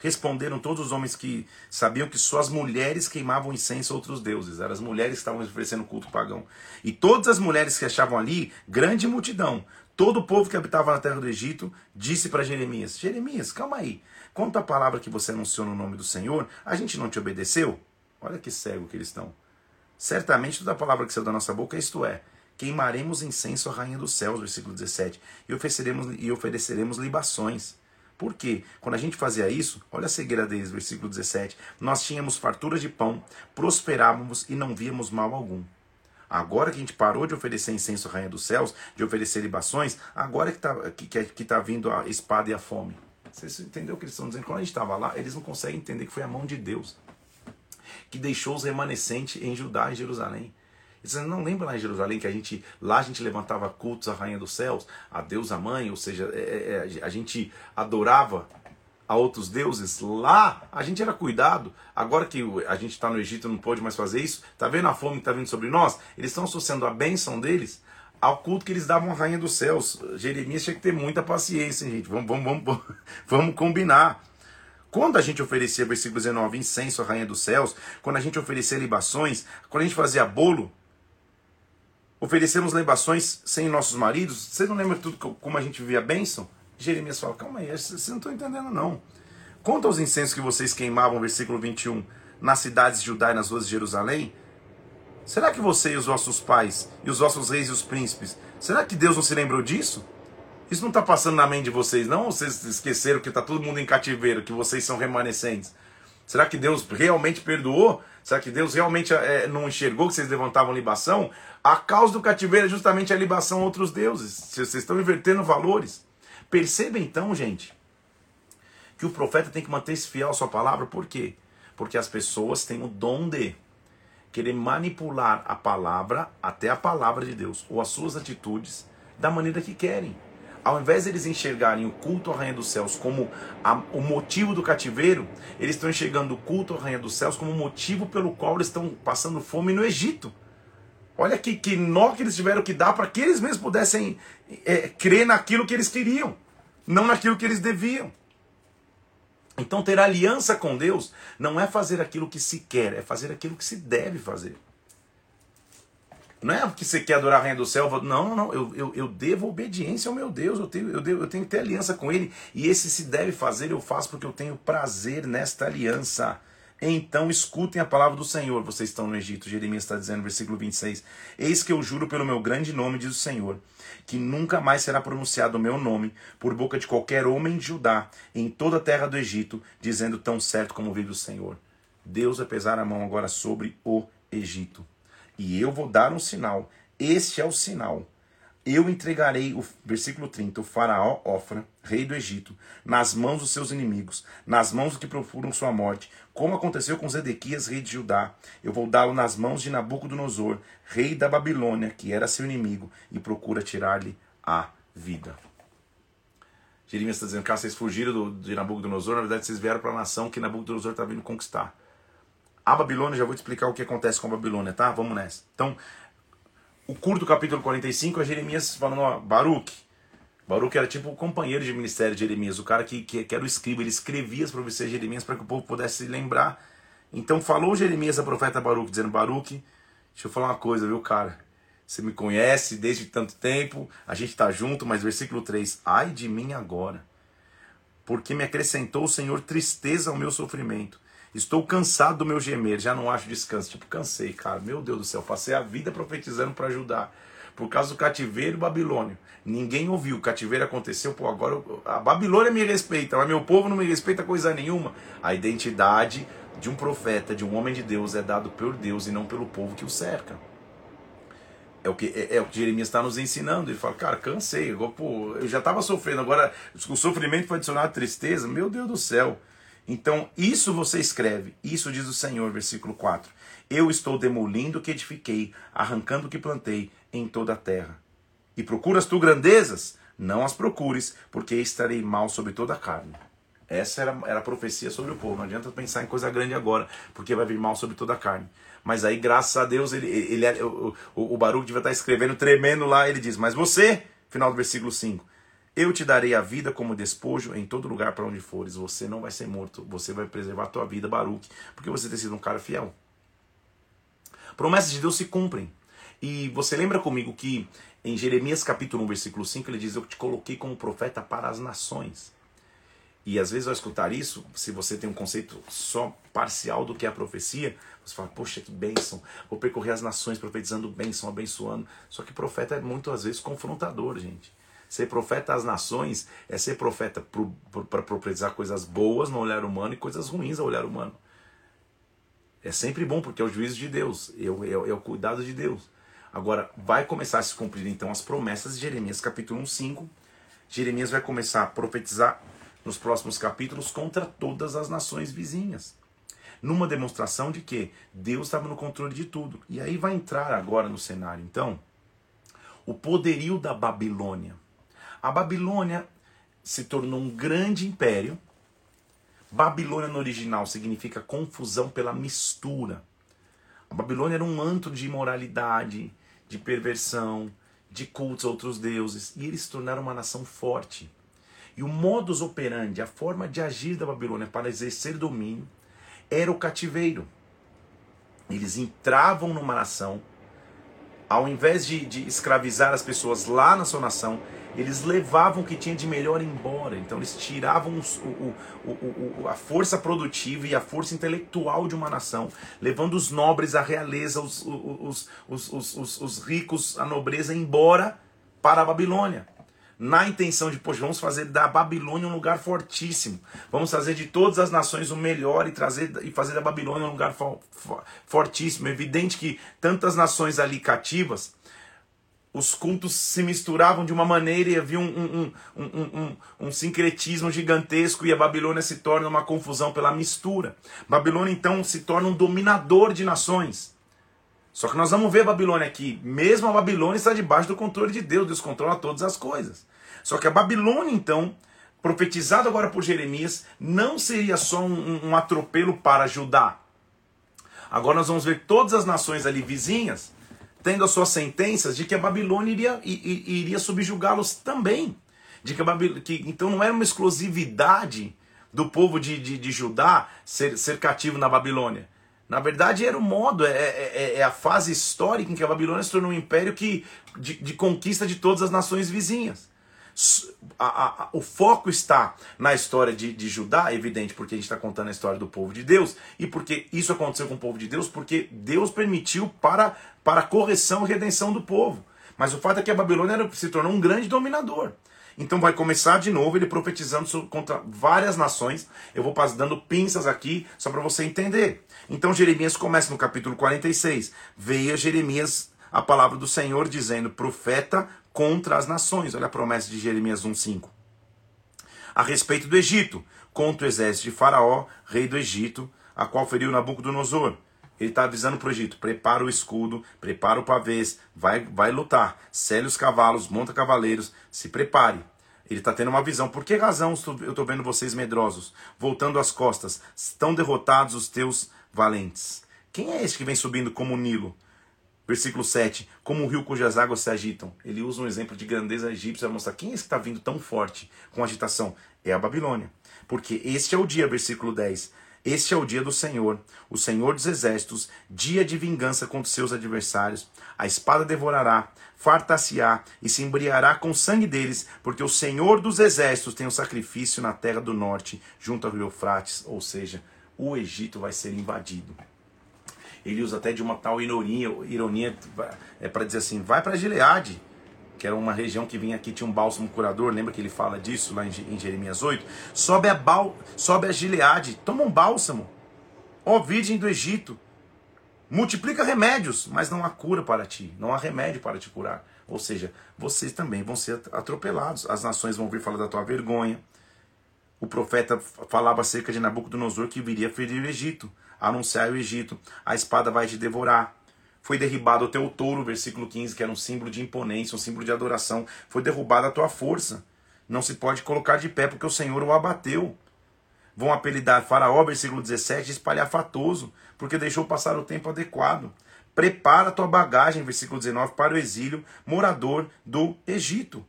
responderam todos os homens que sabiam que só as mulheres queimavam incenso a outros deuses. Eram as mulheres que estavam oferecendo culto pagão. E todas as mulheres que achavam ali, grande multidão, todo o povo que habitava na terra do Egito, disse para Jeremias: Jeremias, calma aí. Quanto à palavra que você anunciou no nome do Senhor, a gente não te obedeceu? Olha que cego que eles estão. Certamente toda a palavra que saiu da nossa boca, isto é, queimaremos incenso à rainha dos céus, versículo 17, e ofereceremos, e ofereceremos libações. Por quê? Quando a gente fazia isso, olha a cegueira deles, versículo 17, nós tínhamos fartura de pão, prosperávamos e não víamos mal algum. Agora que a gente parou de oferecer incenso à rainha dos céus, de oferecer libações, agora que está que, que, que tá vindo a espada e a fome. Você entendeu o que eles estão dizendo? Quando a gente estava lá, eles não conseguem entender que foi a mão de Deus que deixou os remanescentes em Judá e Jerusalém. Eles não lembra lá em Jerusalém que a gente lá a gente levantava cultos à rainha dos céus, a Deus a mãe, ou seja, é, é, é a gente adorava a outros deuses. Lá a gente era cuidado. Agora que a gente está no Egito não pode mais fazer isso. Tá vendo a fome que está vindo sobre nós? Eles estão associando a bênção deles ao culto que eles davam à rainha dos céus. Jeremias tinha que ter muita paciência, gente. Vamos, vamos, vamos, <laughs> vamos combinar. Quando a gente oferecia, versículo 19, incenso à rainha dos céus, quando a gente oferecia libações, quando a gente fazia bolo, oferecemos libações sem nossos maridos, vocês não lembram tudo como a gente vivia a bênção? Jeremias fala, calma aí, vocês não estão entendendo não. Quanto aos incensos que vocês queimavam, versículo 21, nas cidades de Judá e nas ruas de Jerusalém, Será que você e os vossos pais, e os vossos reis e os príncipes, será que Deus não se lembrou disso? Isso não está passando na mente de vocês, não? Vocês esqueceram que está todo mundo em cativeiro, que vocês são remanescentes. Será que Deus realmente perdoou? Será que Deus realmente é, não enxergou que vocês levantavam libação? A causa do cativeiro é justamente a libação a outros deuses. Vocês estão invertendo valores. Perceba então, gente, que o profeta tem que manter-se fiel à sua palavra. Por quê? Porque as pessoas têm o dom de querer manipular a palavra até a palavra de Deus, ou as suas atitudes, da maneira que querem. Ao invés de eles enxergarem o culto à Rainha dos Céus como a, o motivo do cativeiro, eles estão enxergando o culto à Rainha dos Céus como o motivo pelo qual eles estão passando fome no Egito. Olha que, que nó que eles tiveram que dar para que eles mesmos pudessem é, crer naquilo que eles queriam, não naquilo que eles deviam. Então, ter aliança com Deus não é fazer aquilo que se quer, é fazer aquilo que se deve fazer. Não é porque você quer adorar a Rainha do Céu, não, não, não, eu, eu, eu devo obediência ao meu Deus, eu tenho, eu, devo, eu tenho que ter aliança com Ele, e esse se deve fazer, eu faço porque eu tenho prazer nesta aliança. Então escutem a palavra do Senhor, vocês estão no Egito. Jeremias está dizendo, versículo 26. Eis que eu juro pelo meu grande nome, diz o Senhor, que nunca mais será pronunciado o meu nome por boca de qualquer homem de Judá em toda a terra do Egito, dizendo tão certo como vive o Senhor. Deus vai pesar a mão agora sobre o Egito. E eu vou dar um sinal. Este é o sinal eu entregarei, o versículo 30, o faraó Ofra, rei do Egito, nas mãos dos seus inimigos, nas mãos dos que procuram sua morte, como aconteceu com Zedequias, rei de Judá. Eu vou dá-lo nas mãos de Nabucodonosor, rei da Babilônia, que era seu inimigo, e procura tirar-lhe a vida. Jeremias está dizendo, que vocês fugiram do, de Nabucodonosor, na verdade vocês vieram para a nação que Nabucodonosor está vindo conquistar. A Babilônia, já vou te explicar o que acontece com a Babilônia, tá? Vamos nessa. Então, o curto capítulo 45 é Jeremias falando, ó, Baruch. Baruch era tipo o companheiro de ministério de Jeremias, o cara que, que, que era o escriba, ele escrevia as profecias de Jeremias para que o povo pudesse lembrar. Então falou Jeremias a profeta Baruque, dizendo: Baruque, deixa eu falar uma coisa, viu, cara? Você me conhece desde tanto tempo, a gente está junto, mas versículo 3: Ai de mim agora, porque me acrescentou o Senhor tristeza ao meu sofrimento. Estou cansado do meu gemer, já não acho descanso. Tipo, cansei, cara. Meu Deus do céu, passei a vida profetizando para ajudar. Por causa do cativeiro babilônio. Ninguém ouviu. O cativeiro aconteceu, pô, agora a Babilônia me respeita, mas meu povo não me respeita coisa nenhuma. A identidade de um profeta, de um homem de Deus, é dado por Deus e não pelo povo que o cerca. É o que, é, é o que Jeremias está nos ensinando. Ele fala, cara, cansei. Pô, eu já estava sofrendo, agora o sofrimento foi adicionar tristeza. Meu Deus do céu. Então, isso você escreve. Isso diz o Senhor, versículo 4. Eu estou demolindo o que edifiquei, arrancando o que plantei em toda a terra. E procuras tu grandezas? Não as procures, porque estarei mal sobre toda a carne. Essa era, era a profecia sobre o povo. Não adianta pensar em coisa grande agora, porque vai vir mal sobre toda a carne. Mas aí, graças a Deus, ele, ele, ele o, o, Baruch devia estar escrevendo, tremendo lá. Ele diz: Mas você, final do versículo 5, eu te darei a vida como despojo em todo lugar para onde fores. Você não vai ser morto, você vai preservar a tua vida, Baruch, porque você tem sido um cara fiel. Promessas de Deus se cumprem. E você lembra comigo que em Jeremias capítulo 1, versículo 5, ele diz: Eu te coloquei como profeta para as nações. E às vezes ao escutar isso, se você tem um conceito só parcial do que é a profecia, você fala, poxa, que bênção, vou percorrer as nações profetizando bênção, abençoando. Só que profeta é muitas vezes confrontador, gente. Ser profeta às nações é ser profeta para profetizar coisas boas no olhar humano e coisas ruins ao olhar humano. É sempre bom porque é o juízo de Deus, é o, é o cuidado de Deus. Agora, vai começar a se cumprir então as promessas de Jeremias capítulo 1, 5. Jeremias vai começar a profetizar nos próximos capítulos contra todas as nações vizinhas. Numa demonstração de que Deus estava no controle de tudo. E aí vai entrar agora no cenário, então, o poderio da Babilônia. A Babilônia se tornou um grande império. Babilônia no original significa confusão pela mistura. A Babilônia era um antro de imoralidade, de perversão, de cultos a outros deuses. E eles se tornaram uma nação forte. E o modus operandi, a forma de agir da Babilônia para exercer domínio, era o cativeiro. Eles entravam numa nação, ao invés de, de escravizar as pessoas lá na sua nação, eles levavam o que tinha de melhor embora. Então eles tiravam o, o, o, a força produtiva e a força intelectual de uma nação, levando os nobres, a realeza, os, os, os, os ricos, a nobreza embora para a Babilônia na intenção de, poxa, vamos fazer da Babilônia um lugar fortíssimo. Vamos fazer de todas as nações o melhor e trazer e fazer da Babilônia um lugar for, for, fortíssimo. É evidente que tantas nações ali cativas, os cultos se misturavam de uma maneira e havia um, um, um, um, sincretismo gigantesco e a Babilônia se torna uma confusão pela mistura. Babilônia então se torna um dominador de nações. Só que nós vamos ver a Babilônia aqui. Mesmo a Babilônia está debaixo do controle de Deus. Deus controla todas as coisas. Só que a Babilônia, então, profetizado agora por Jeremias, não seria só um, um atropelo para Judá. Agora nós vamos ver todas as nações ali vizinhas tendo as suas sentenças de que a Babilônia iria, iria subjugá-los também. De que, a Babil... que então não era uma exclusividade do povo de, de, de Judá ser, ser cativo na Babilônia. Na verdade, era o modo, é, é, é, é, a fase histórica em que a Babilônia se tornou um império que, de, de conquista de todas as nações vizinhas. A, a, o foco está na história de, de Judá, evidente, porque a gente está contando a história do povo de Deus, e porque isso aconteceu com o povo de Deus, porque Deus permitiu para, para a correção e redenção do povo. Mas o fato é que a Babilônia era, se tornou um grande dominador. Então vai começar de novo ele profetizando contra várias nações. Eu vou dando pinças aqui só para você entender. Então Jeremias começa no capítulo 46. Veio Jeremias a palavra do Senhor dizendo: profeta contra as nações. Olha a promessa de Jeremias 1,5. A respeito do Egito, contra o exército de Faraó, rei do Egito, a qual feriu Nabucodonosor. Ele está avisando para o Egito: prepara o escudo, prepara o pavês, vai, vai lutar, cele os cavalos, monta cavaleiros, se prepare. Ele está tendo uma visão. Por que razão eu estou vendo vocês medrosos, voltando as costas? Estão derrotados os teus valentes. Quem é esse que vem subindo como o Nilo? Versículo 7. Como um rio cujas águas se agitam. Ele usa um exemplo de grandeza egípcia para mostrar quem é está vindo tão forte com agitação. É a Babilônia. Porque este é o dia, versículo 10 Este é o dia do Senhor, o Senhor dos exércitos, dia de vingança contra seus adversários. A espada devorará, fartar-se-á e se embriará com o sangue deles, porque o Senhor dos exércitos tem o um sacrifício na terra do norte, junto ao rio Eufrates, ou seja, o Egito vai ser invadido. Ele usa até de uma tal ironia, ironia é para dizer assim, vai para Gileade, que era uma região que vinha aqui, tinha um bálsamo curador, lembra que ele fala disso lá em, Jeremias 8? Sobe a, bal, sobe a Gileade, toma um bálsamo, ó virgem do Egito, multiplica remédios, mas não há cura para ti, não há remédio para te curar. Ou seja, vocês também vão ser atropelados, as nações vão vir falar da tua vergonha. O profeta falava acerca de Nabucodonosor que viria ferir o Egito, anunciar o Egito, a espada vai te devorar foi derribado o teu touro, versículo 15, que era um símbolo de imponência, um símbolo de adoração. Foi derrubada a tua força. Não se pode colocar de pé porque o Senhor o abateu. Vão apelidar Faraó, versículo 17, de espalhafatoso, porque deixou passar o tempo adequado. Prepara a tua bagagem, versículo 19, para o exílio, morador do Egito.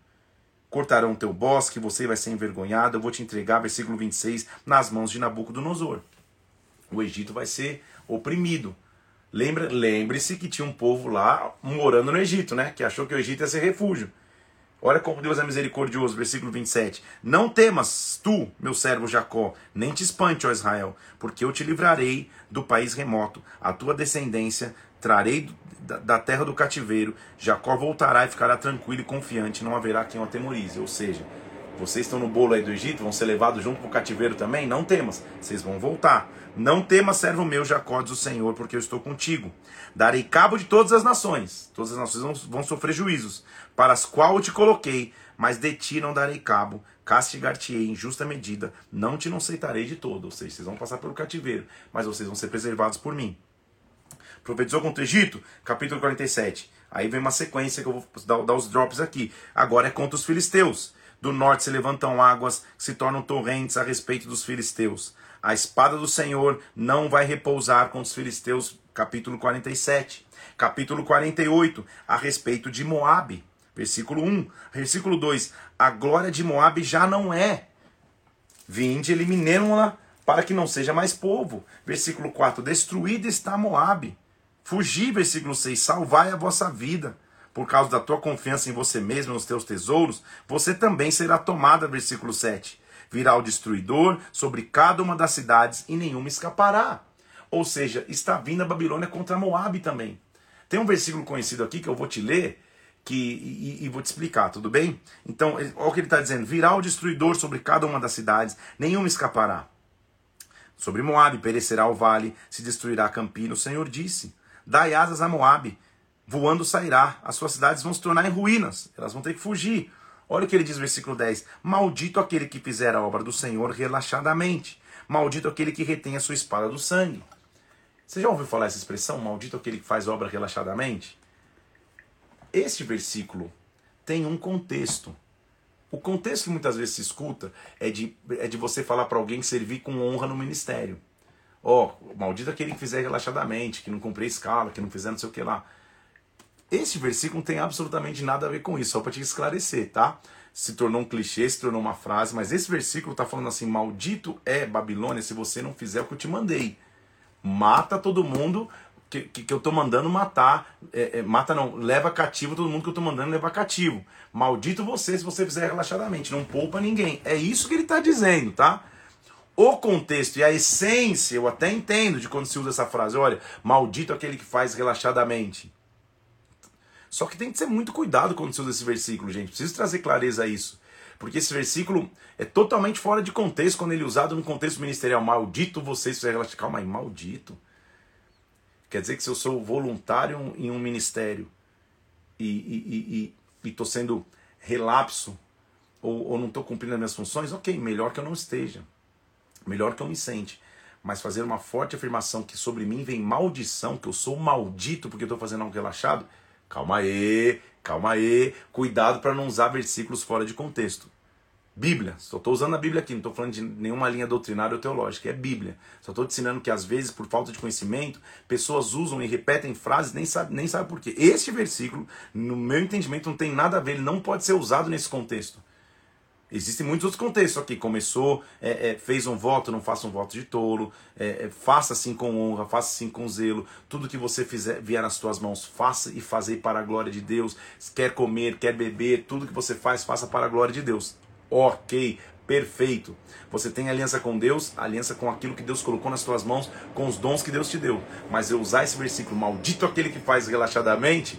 Cortarão teu bosque, você vai ser envergonhado, eu vou te entregar, versículo 26, nas mãos de Nabucodonosor. O Egito vai ser oprimido. Lembra, lembre-se que tinha um povo lá morando no Egito, né? Que achou que o Egito ia ser refúgio. Olha como Deus é misericordioso, versículo 27. Não temas, tu, meu servo Jacó, nem te espante, ó Israel, porque eu te livrarei do país remoto, a tua descendência trarei da terra do cativeiro. Jacó voltará e ficará tranquilo e confiante, não haverá quem o atemorize. Ou seja, vocês estão no bolo aí do Egito, vão ser levados junto para o cativeiro também? Não temas, vocês vão voltar. Não temas, servo meu, Jacó, diz o Senhor, porque eu estou contigo. Darei cabo de todas as nações, todas as nações vão, vão sofrer juízos, para as quais eu te coloquei, mas de ti não darei cabo, castigar-te-ei em justa medida, não te não aceitarei de todo. Ou seja, vocês vão passar pelo cativeiro, mas vocês vão ser preservados por mim. Profetizou contra o Egito, capítulo 47. Aí vem uma sequência que eu vou dar, dar os drops aqui. Agora é contra os filisteus. Do norte se levantam águas se tornam torrentes a respeito dos filisteus. A espada do Senhor não vai repousar com os filisteus. Capítulo 47. Capítulo 48, a respeito de Moabe. Versículo 1. Versículo 2. A glória de Moabe já não é. Vinde, eliminemos-la para que não seja mais povo. Versículo 4. Destruída está Moabe. Fugi, versículo 6. Salvai a vossa vida por causa da tua confiança em você mesmo, nos teus tesouros, você também será tomada, versículo 7. Virá o destruidor sobre cada uma das cidades e nenhuma escapará. Ou seja, está vindo a Babilônia contra Moab também. Tem um versículo conhecido aqui que eu vou te ler que, e, e vou te explicar, tudo bem? Então, olha o que ele está dizendo: virá o destruidor sobre cada uma das cidades, nenhuma escapará. Sobre Moabe perecerá o vale, se destruirá a campina. O Senhor disse: Dai asas a Moabe, voando sairá, as suas cidades vão se tornar em ruínas, elas vão ter que fugir. Olha o que ele diz no versículo 10: Maldito aquele que fizer a obra do Senhor relaxadamente, maldito aquele que retém a sua espada do sangue. Você já ouviu falar essa expressão? Maldito aquele que faz obra relaxadamente? Este versículo tem um contexto. O contexto que muitas vezes se escuta é de, é de você falar para alguém servir com honra no ministério. Ó, oh, maldito aquele que fizer relaxadamente, que não cumprir escala, que não fizer não sei o que lá. Esse versículo não tem absolutamente nada a ver com isso, só para te esclarecer, tá? Se tornou um clichê, se tornou uma frase, mas esse versículo está falando assim: Maldito é Babilônia se você não fizer o que eu te mandei. Mata todo mundo que, que, que eu estou mandando matar. É, é, mata não, leva cativo todo mundo que eu estou mandando levar cativo. Maldito você se você fizer relaxadamente, não poupa ninguém. É isso que ele está dizendo, tá? O contexto e a essência, eu até entendo de quando se usa essa frase. Olha, maldito aquele que faz relaxadamente. Só que tem que ser muito cuidado quando se usa esse versículo, gente. Preciso trazer clareza a isso. Porque esse versículo é totalmente fora de contexto quando ele é usado no contexto ministerial. Maldito vocês, você relaxa. Calma aí, maldito. Quer dizer que se eu sou voluntário em um ministério e estou sendo relapso ou, ou não estou cumprindo as minhas funções, ok, melhor que eu não esteja. Melhor que eu me sente. Mas fazer uma forte afirmação que sobre mim vem maldição, que eu sou maldito porque estou fazendo algo relaxado, Calma aí, calma aí. Cuidado para não usar versículos fora de contexto. Bíblia, só estou usando a Bíblia aqui, não estou falando de nenhuma linha doutrinária ou teológica, é Bíblia. Só estou te ensinando que às vezes, por falta de conhecimento, pessoas usam e repetem frases nem sabe, nem sabe por quê. Este versículo, no meu entendimento, não tem nada a ver, ele não pode ser usado nesse contexto. Existem muitos outros contextos aqui. Começou, é, é, fez um voto, não faça um voto de tolo. É, é, faça assim com honra, faça assim com zelo. Tudo que você fizer vier nas tuas mãos, faça e fazer para a glória de Deus. Quer comer, quer beber, tudo que você faz, faça para a glória de Deus. Ok, perfeito. Você tem aliança com Deus, aliança com aquilo que Deus colocou nas tuas mãos, com os dons que Deus te deu. Mas eu usar esse versículo, maldito aquele que faz relaxadamente,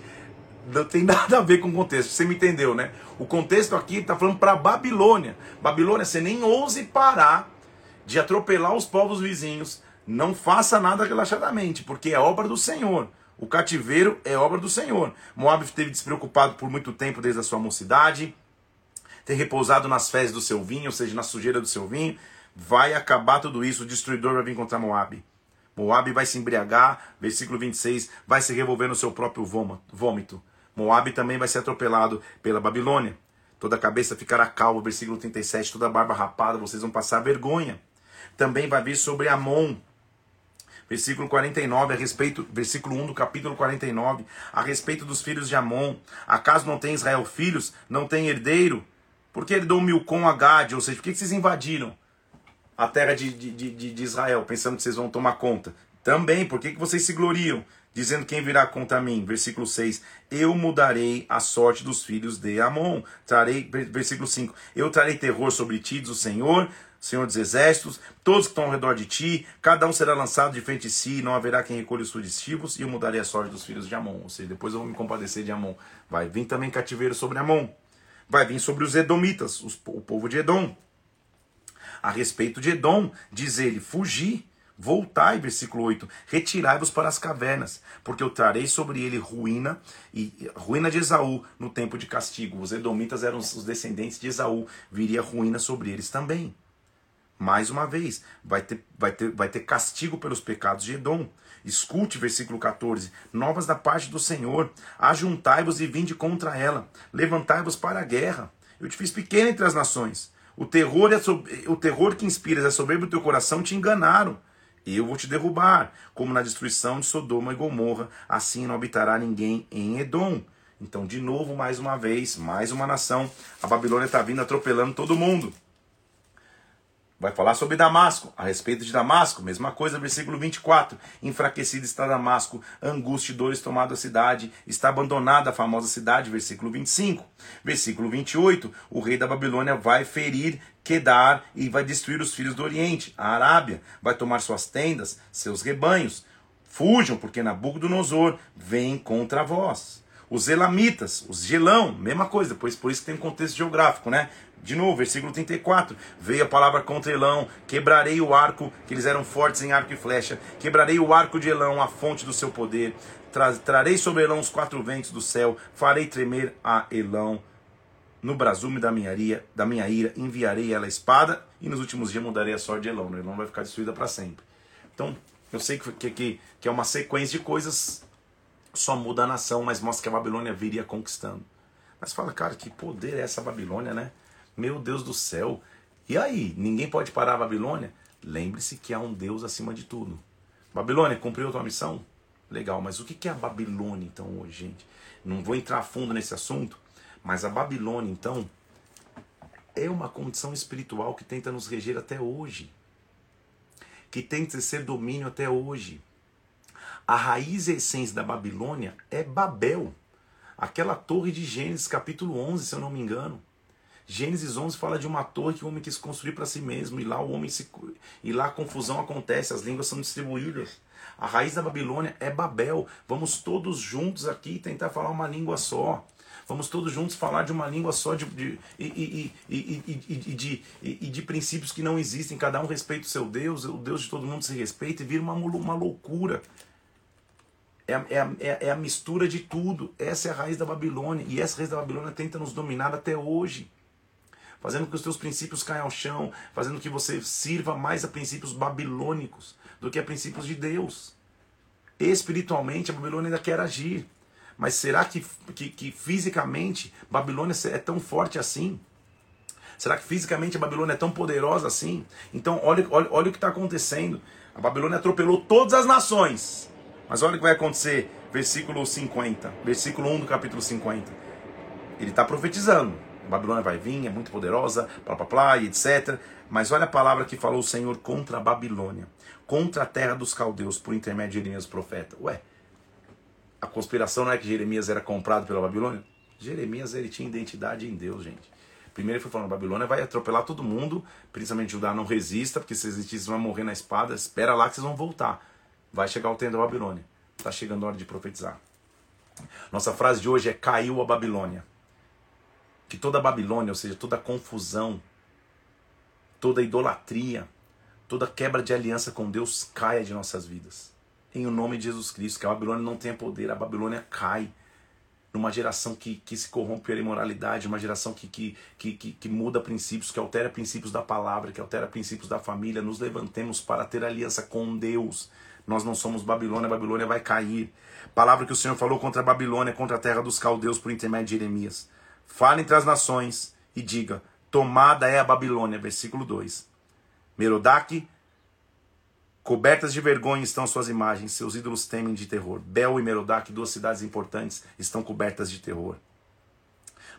não tem <laughs> nada a ver com o contexto. Você me entendeu, né? O contexto aqui está falando para Babilônia. Babilônia, você nem ouse parar de atropelar os povos vizinhos. Não faça nada relaxadamente, porque é obra do Senhor. O cativeiro é obra do Senhor. Moab esteve despreocupado por muito tempo desde a sua mocidade ter repousado nas fezes do seu vinho, ou seja, na sujeira do seu vinho, vai acabar tudo isso, o destruidor vai vir contra Moab. Moab vai se embriagar, versículo 26, vai se revolver no seu próprio vômito. Moab também vai ser atropelado pela Babilônia. Toda a cabeça ficará calva, versículo 37, toda a barba rapada, vocês vão passar vergonha. Também vai vir sobre Amon, versículo 49, a respeito, versículo 1 do capítulo 49, a respeito dos filhos de Amon. Acaso não tem Israel filhos? Não tem herdeiro? Por que deu Milcom a Gade? Ou seja, por que vocês invadiram a terra de, de, de, de Israel, pensando que vocês vão tomar conta? Também, por que, que vocês se gloriam? Dizendo quem virá contra mim, versículo 6, eu mudarei a sorte dos filhos de Amon. Trarei, versículo 5, eu trarei terror sobre ti, diz o Senhor, Senhor dos exércitos, todos que estão ao redor de ti, cada um será lançado de frente de si, não haverá quem recolha os fugitivos, e eu mudarei a sorte dos filhos de Amon. Ou seja, depois eu vou me compadecer de Amon. Vai vir também cativeiro sobre Amon vai vir sobre os Edomitas, os, o povo de Edom. A respeito de Edom, diz ele: Fugi, voltai, versículo 8, retirai-vos para as cavernas, porque eu trarei sobre ele ruína e ruína de Esaú no tempo de castigo. Os Edomitas eram os descendentes de Esaú, viria ruína sobre eles também. Mais uma vez, vai ter, vai ter, vai ter castigo pelos pecados de Edom. Escute, versículo 14: Novas da parte do Senhor, ajuntai-vos e vinde contra ela, levantai-vos para a guerra. Eu te fiz pequeno entre as nações. O terror, é o terror que inspiras é soberbo do teu coração te enganaram. Eu vou te derrubar, como na destruição de Sodoma e Gomorra, assim não habitará ninguém em Edom. Então, de novo, mais uma vez, mais uma nação, a Babilônia está vindo atropelando todo mundo. Vai falar sobre Damasco, a respeito de Damasco, mesma coisa, versículo 24. Enfraquecido está Damasco, angústia e dores tomado a cidade, está abandonada a famosa cidade, versículo 25. Versículo 28, o rei da Babilônia vai ferir Quedar e vai destruir os filhos do Oriente, a Arábia, vai tomar suas tendas, seus rebanhos. Fujam, porque Nabucodonosor vem contra vós. Os Elamitas, os Gelão, mesma coisa, pois por isso que tem um contexto geográfico, né? De novo, versículo 34. Veio a palavra contra Elão, quebrarei o arco, que eles eram fortes em arco e flecha, quebrarei o arco de Elão, a fonte do seu poder. Tra trarei sobre Elão os quatro ventos do céu, farei tremer a Elão. No brasume da minha, ira, da minha ira, enviarei ela a espada, e nos últimos dias mudarei a sorte de Elão. Né? Elão vai ficar destruída para sempre. Então, eu sei que, que, que é uma sequência de coisas, só muda a nação, mas mostra que a Babilônia viria conquistando. Mas fala, cara, que poder é essa Babilônia, né? Meu Deus do céu. E aí, ninguém pode parar a Babilônia? Lembre-se que há um Deus acima de tudo. Babilônia, cumpriu a tua missão? Legal, mas o que é a Babilônia então hoje, gente? Não vou entrar a fundo nesse assunto, mas a Babilônia então é uma condição espiritual que tenta nos reger até hoje. Que tenta ser domínio até hoje. A raiz e essência da Babilônia é Babel. Aquela torre de Gênesis capítulo 11, se eu não me engano. Gênesis 11 fala de uma torre que o homem quis construir para si mesmo, e lá o homem se e lá a confusão acontece, as línguas são distribuídas. A raiz da Babilônia é Babel. Vamos todos juntos aqui tentar falar uma língua só. Vamos todos juntos falar de uma língua só de, de e, e, e, e, de, e, de princípios que não existem. Cada um respeita o seu Deus, o Deus de todo mundo se respeita e vira uma, uma loucura. É, é, é, é a mistura de tudo. Essa é a raiz da Babilônia. E essa raiz da Babilônia tenta nos dominar até hoje fazendo que os teus princípios caiam ao chão, fazendo que você sirva mais a princípios babilônicos do que a princípios de Deus. Espiritualmente, a Babilônia ainda quer agir. Mas será que, que, que fisicamente Babilônia é tão forte assim? Será que fisicamente a Babilônia é tão poderosa assim? Então, olha, olha, olha o que está acontecendo. A Babilônia atropelou todas as nações. Mas olha o que vai acontecer. Versículo 50. Versículo 1 do capítulo 50. Ele está profetizando. A Babilônia vai vir, é muito poderosa, blá blá, e etc. Mas olha a palavra que falou o Senhor contra a Babilônia, contra a terra dos caldeus, por intermédio de Jeremias, profeta. Ué, a conspiração não é que Jeremias era comprado pela Babilônia? Jeremias ele tinha identidade em Deus, gente. Primeiro ele foi falando, Babilônia vai atropelar todo mundo, principalmente Judá não resista, porque se existir vocês vão morrer na espada, espera lá que vocês vão voltar. Vai chegar o tempo da Babilônia. Está chegando a hora de profetizar. Nossa frase de hoje é caiu a Babilônia. Que toda a Babilônia, ou seja, toda a confusão, toda a idolatria, toda quebra de aliança com Deus caia de nossas vidas. Em o nome de Jesus Cristo, que a Babilônia não tenha poder, a Babilônia cai numa geração que, que se corrompe pela imoralidade, uma geração que, que, que, que, que muda princípios, que altera princípios da palavra, que altera princípios da família. Nos levantemos para ter aliança com Deus. Nós não somos Babilônia, Babilônia vai cair. Palavra que o Senhor falou contra a Babilônia, contra a terra dos caldeus por intermédio de Jeremias. Fale entre as nações e diga: Tomada é a Babilônia, versículo 2. Merodach, cobertas de vergonha estão suas imagens, seus ídolos temem de terror. Bel e Merodach, duas cidades importantes, estão cobertas de terror.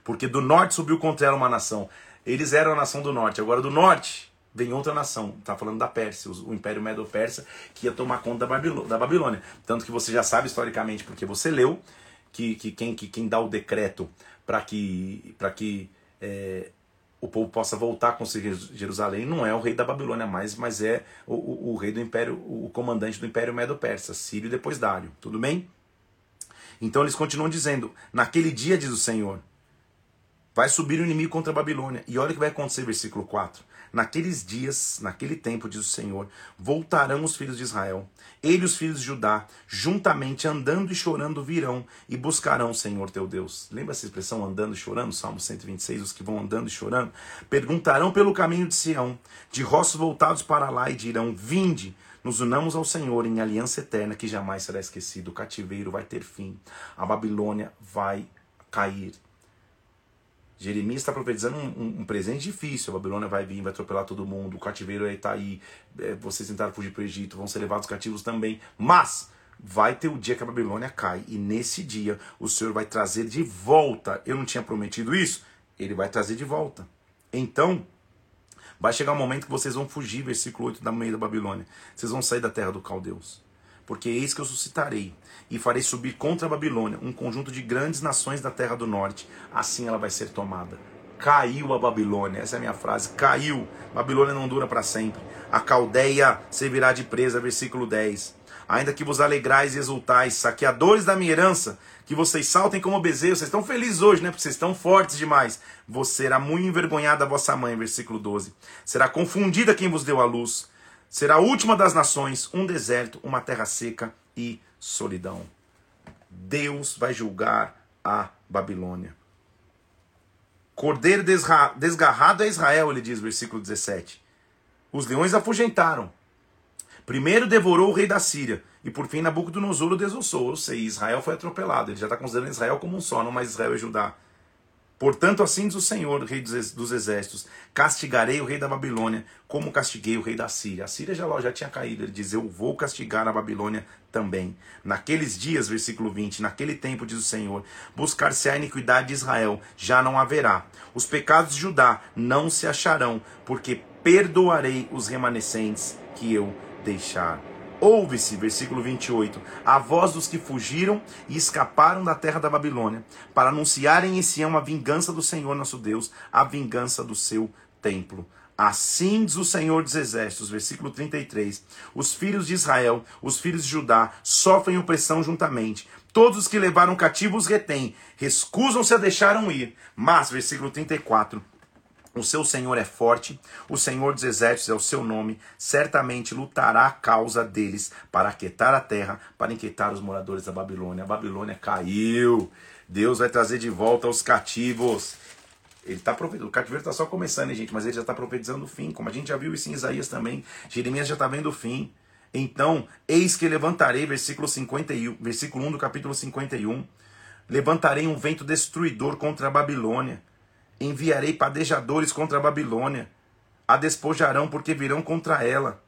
Porque do norte subiu contra ela uma nação. Eles eram a nação do norte, agora do norte vem outra nação. Está falando da Pérsia, o Império Medo-Persa, que ia tomar conta da Babilônia. Tanto que você já sabe historicamente, porque você leu, que, que, quem, que quem dá o decreto para que, pra que é, o povo possa voltar a conseguir Jerusalém não é o rei da Babilônia mais, mas é o, o, o rei do império, o comandante do Império Medo-Persa, Sírio depois Dário. Tudo bem? Então eles continuam dizendo: naquele dia, diz o Senhor, vai subir o inimigo contra a Babilônia. E olha o que vai acontecer, versículo 4. Naqueles dias, naquele tempo, diz o Senhor, voltarão os filhos de Israel, ele e os filhos de Judá, juntamente andando e chorando virão e buscarão o Senhor teu Deus. Lembra essa expressão andando e chorando? Salmo 126, os que vão andando e chorando. Perguntarão pelo caminho de Sião, de rostos voltados para lá e dirão: Vinde, nos unamos ao Senhor em aliança eterna que jamais será esquecida. O cativeiro vai ter fim, a Babilônia vai cair Jeremias está profetizando um, um, um, presente difícil. A Babilônia vai vir, vai atropelar todo mundo. O cativeiro está aí. É, vocês tentaram fugir para o Egito, vão ser levados cativos também. Mas vai ter o dia que a Babilônia cai. E nesse dia o Senhor vai trazer de volta. Eu não tinha prometido isso? Ele vai trazer de volta. Então, vai chegar um momento que vocês vão fugir, versículo 8 da meio da Babilônia. Vocês vão sair da terra do Caldeus porque eis que eu suscitarei e farei subir contra a Babilônia um conjunto de grandes nações da terra do norte, assim ela vai ser tomada. Caiu a Babilônia, essa é a minha frase, caiu. Babilônia não dura para sempre. A Caldeia servirá de presa, versículo 10. Ainda que vos alegrais e exultais, saqueadores da minha herança, que vocês saltem como bezerros, vocês estão felizes hoje, né? Porque vocês estão fortes demais. Você será muito envergonhada a vossa mãe, versículo 12. Será confundida quem vos deu a luz Será a última das nações, um deserto, uma terra seca e solidão. Deus vai julgar a Babilônia. Cordeiro desgarrado é Israel, ele diz, versículo 17. Os leões afugentaram. Primeiro devorou o rei da Síria, e por fim Nabucodonosor o desossou. Ou seja, Israel foi atropelado. Ele já está considerando Israel como um só, não mais Israel e Judá. Portanto, assim diz o Senhor, rei dos exércitos: castigarei o rei da Babilônia, como castiguei o rei da Síria. A Síria já, já tinha caído. Ele diz: Eu vou castigar a Babilônia também. Naqueles dias, versículo 20, naquele tempo, diz o Senhor: buscar-se a iniquidade de Israel, já não haverá. Os pecados de Judá não se acharão, porque perdoarei os remanescentes que eu deixar. Ouve-se, versículo 28, a voz dos que fugiram e escaparam da terra da Babilônia, para anunciarem em Sião a vingança do Senhor nosso Deus, a vingança do seu templo. Assim diz o Senhor dos Exércitos, versículo 33. Os filhos de Israel, os filhos de Judá, sofrem opressão juntamente. Todos os que levaram cativos retêm, recusam-se a deixar ir. Mas, versículo 34, o seu Senhor é forte, o Senhor dos exércitos é o seu nome, certamente lutará a causa deles para aquietar a terra, para inquietar os moradores da Babilônia. A Babilônia caiu. Deus vai trazer de volta os cativos. Ele tá profetizando. O cativeiro está só começando, hein, gente, mas ele já está profetizando o fim. Como a gente já viu isso em Isaías também. Jeremias já está vendo o fim. Então, eis que levantarei, versículo, 51, versículo 1 do capítulo 51. Levantarei um vento destruidor contra a Babilônia Enviarei padejadores contra a Babilônia. A despojarão porque virão contra ela.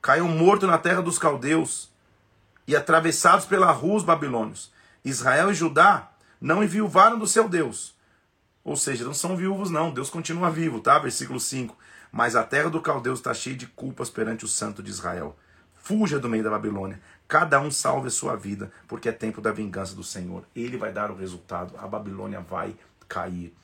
Caiam morto na terra dos caldeus e atravessados pela rua os babilônios. Israel e Judá não enviuvaram do seu Deus. Ou seja, não são viúvos, não. Deus continua vivo, tá? Versículo 5. Mas a terra do Caldeu está cheia de culpas perante o santo de Israel. Fuja do meio da Babilônia. Cada um salve a sua vida, porque é tempo da vingança do Senhor. Ele vai dar o resultado. A Babilônia vai cair.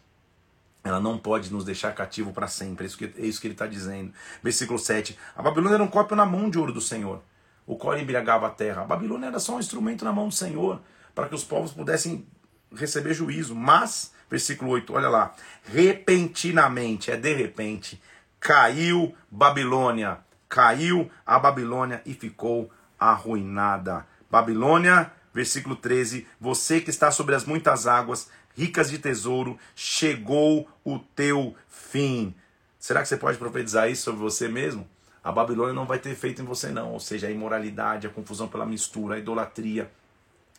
Ela não pode nos deixar cativo para sempre. É isso, que, é isso que ele está dizendo. Versículo 7. A Babilônia era um copo na mão de ouro do Senhor, o qual embriagava a terra. A Babilônia era só um instrumento na mão do Senhor, para que os povos pudessem receber juízo. Mas, versículo 8, olha lá. Repentinamente, é de repente, caiu Babilônia. Caiu a Babilônia e ficou arruinada. Babilônia, versículo 13. Você que está sobre as muitas águas ricas de tesouro, chegou o teu fim. Será que você pode profetizar isso sobre você mesmo? A Babilônia não vai ter efeito em você, não. Ou seja, a imoralidade, a confusão pela mistura, a idolatria,